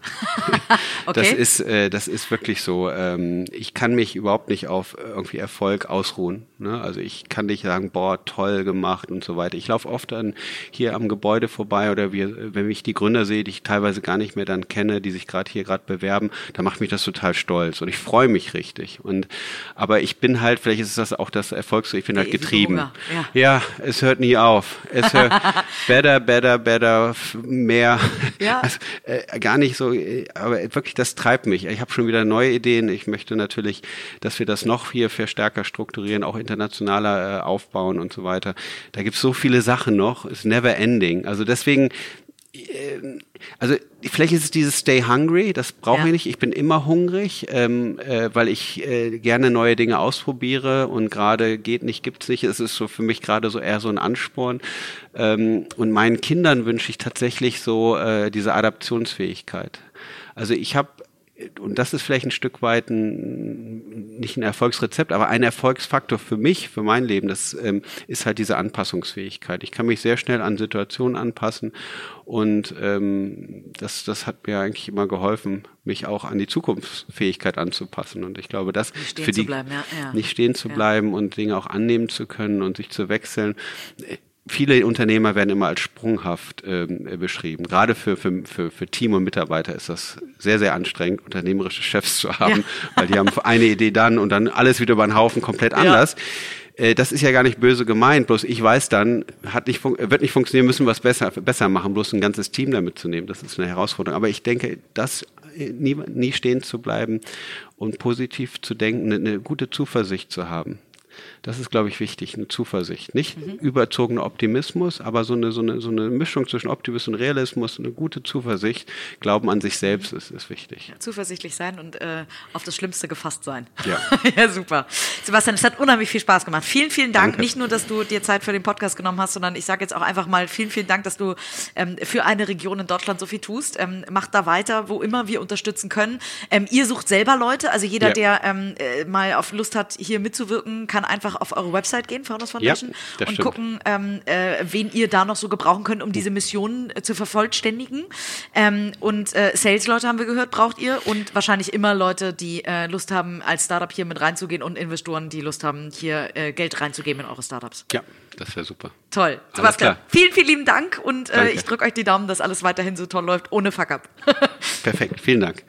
okay. Das ist, äh, das ist wirklich so. Ähm, ich kann mich überhaupt nicht auf irgendwie Erfolg ausruhen. Ne? Also ich kann nicht sagen, boah, toll gemacht und so weiter. Ich laufe oft dann hier am Gebäude vorbei oder wir, wenn ich die Gründer sehe, die ich teilweise gar nicht mehr dann kenne, die sich gerade hier gerade bewerben, da macht mich das total stolz und ich freue mich richtig. Und aber ich bin halt, vielleicht ist das auch das Erfolgs, ich bin halt getrieben. Ja. ja. es hört nie auf. Es hört better, better, better, mehr. Ja. Also, äh, gar nicht so, äh, aber wirklich, das treibt mich. Ich habe schon wieder neue Ideen. Ich möchte natürlich, dass wir das noch hier viel stärker strukturieren, auch internationaler äh, aufbauen und so weiter. Da gibt es so viele Sachen noch. Ist never ending. Also deswegen ähm, also vielleicht ist es dieses Stay Hungry, das brauche ja. ich nicht. Ich bin immer hungrig, ähm, äh, weil ich äh, gerne neue Dinge ausprobiere und gerade geht nicht, gibt's nicht. Es ist so für mich gerade so eher so ein Ansporn. Ähm, und meinen Kindern wünsche ich tatsächlich so äh, diese Adaptionsfähigkeit. Also ich habe und das ist vielleicht ein Stück weit ein, nicht ein Erfolgsrezept, aber ein Erfolgsfaktor für mich, für mein Leben, das ähm, ist halt diese Anpassungsfähigkeit. Ich kann mich sehr schnell an Situationen anpassen und ähm, das, das hat mir eigentlich immer geholfen, mich auch an die Zukunftsfähigkeit anzupassen. Und ich glaube, das nicht für die bleiben, ja, ja. nicht stehen zu bleiben und Dinge auch annehmen zu können und sich zu wechseln viele Unternehmer werden immer als sprunghaft ähm, beschrieben. Gerade für, für, für, für Team und Mitarbeiter ist das sehr, sehr anstrengend, unternehmerische Chefs zu haben, ja. weil die haben eine Idee dann und dann alles wieder über den Haufen komplett anders. Ja. Äh, das ist ja gar nicht böse gemeint, bloß ich weiß dann, hat nicht wird nicht funktionieren, müssen wir was besser, besser machen, bloß ein ganzes Team damit zu nehmen. Das ist eine Herausforderung. Aber ich denke, das äh, nie, nie stehen zu bleiben und positiv zu denken, eine, eine gute Zuversicht zu haben. Das ist, glaube ich, wichtig, eine Zuversicht. Nicht mhm. überzogener Optimismus, aber so eine, so, eine, so eine Mischung zwischen Optimismus und Realismus, eine gute Zuversicht. Glauben an sich selbst ist, ist wichtig. Zuversichtlich sein und äh, auf das Schlimmste gefasst sein. Ja. ja, super. Sebastian, es hat unheimlich viel Spaß gemacht. Vielen, vielen Dank. Danke. Nicht nur, dass du dir Zeit für den Podcast genommen hast, sondern ich sage jetzt auch einfach mal vielen, vielen Dank, dass du ähm, für eine Region in Deutschland so viel tust. Ähm, macht da weiter, wo immer wir unterstützen können. Ähm, ihr sucht selber Leute, also jeder, ja. der ähm, äh, mal auf Lust hat, hier mitzuwirken, kann einfach auf eure Website gehen, Founders Foundation, ja, und stimmt. gucken, ähm, äh, wen ihr da noch so gebrauchen könnt, um diese Mission äh, zu vervollständigen. Ähm, und äh, Sales-Leute haben wir gehört, braucht ihr und wahrscheinlich immer Leute, die äh, Lust haben, als Startup hier mit reinzugehen und Investoren, die Lust haben, hier äh, Geld reinzugeben in eure Startups. Ja, das wäre super. Toll. Sebastian, vielen, vielen lieben Dank und äh, ich drücke euch die Daumen, dass alles weiterhin so toll läuft, ohne Fuck-up. Perfekt, vielen Dank.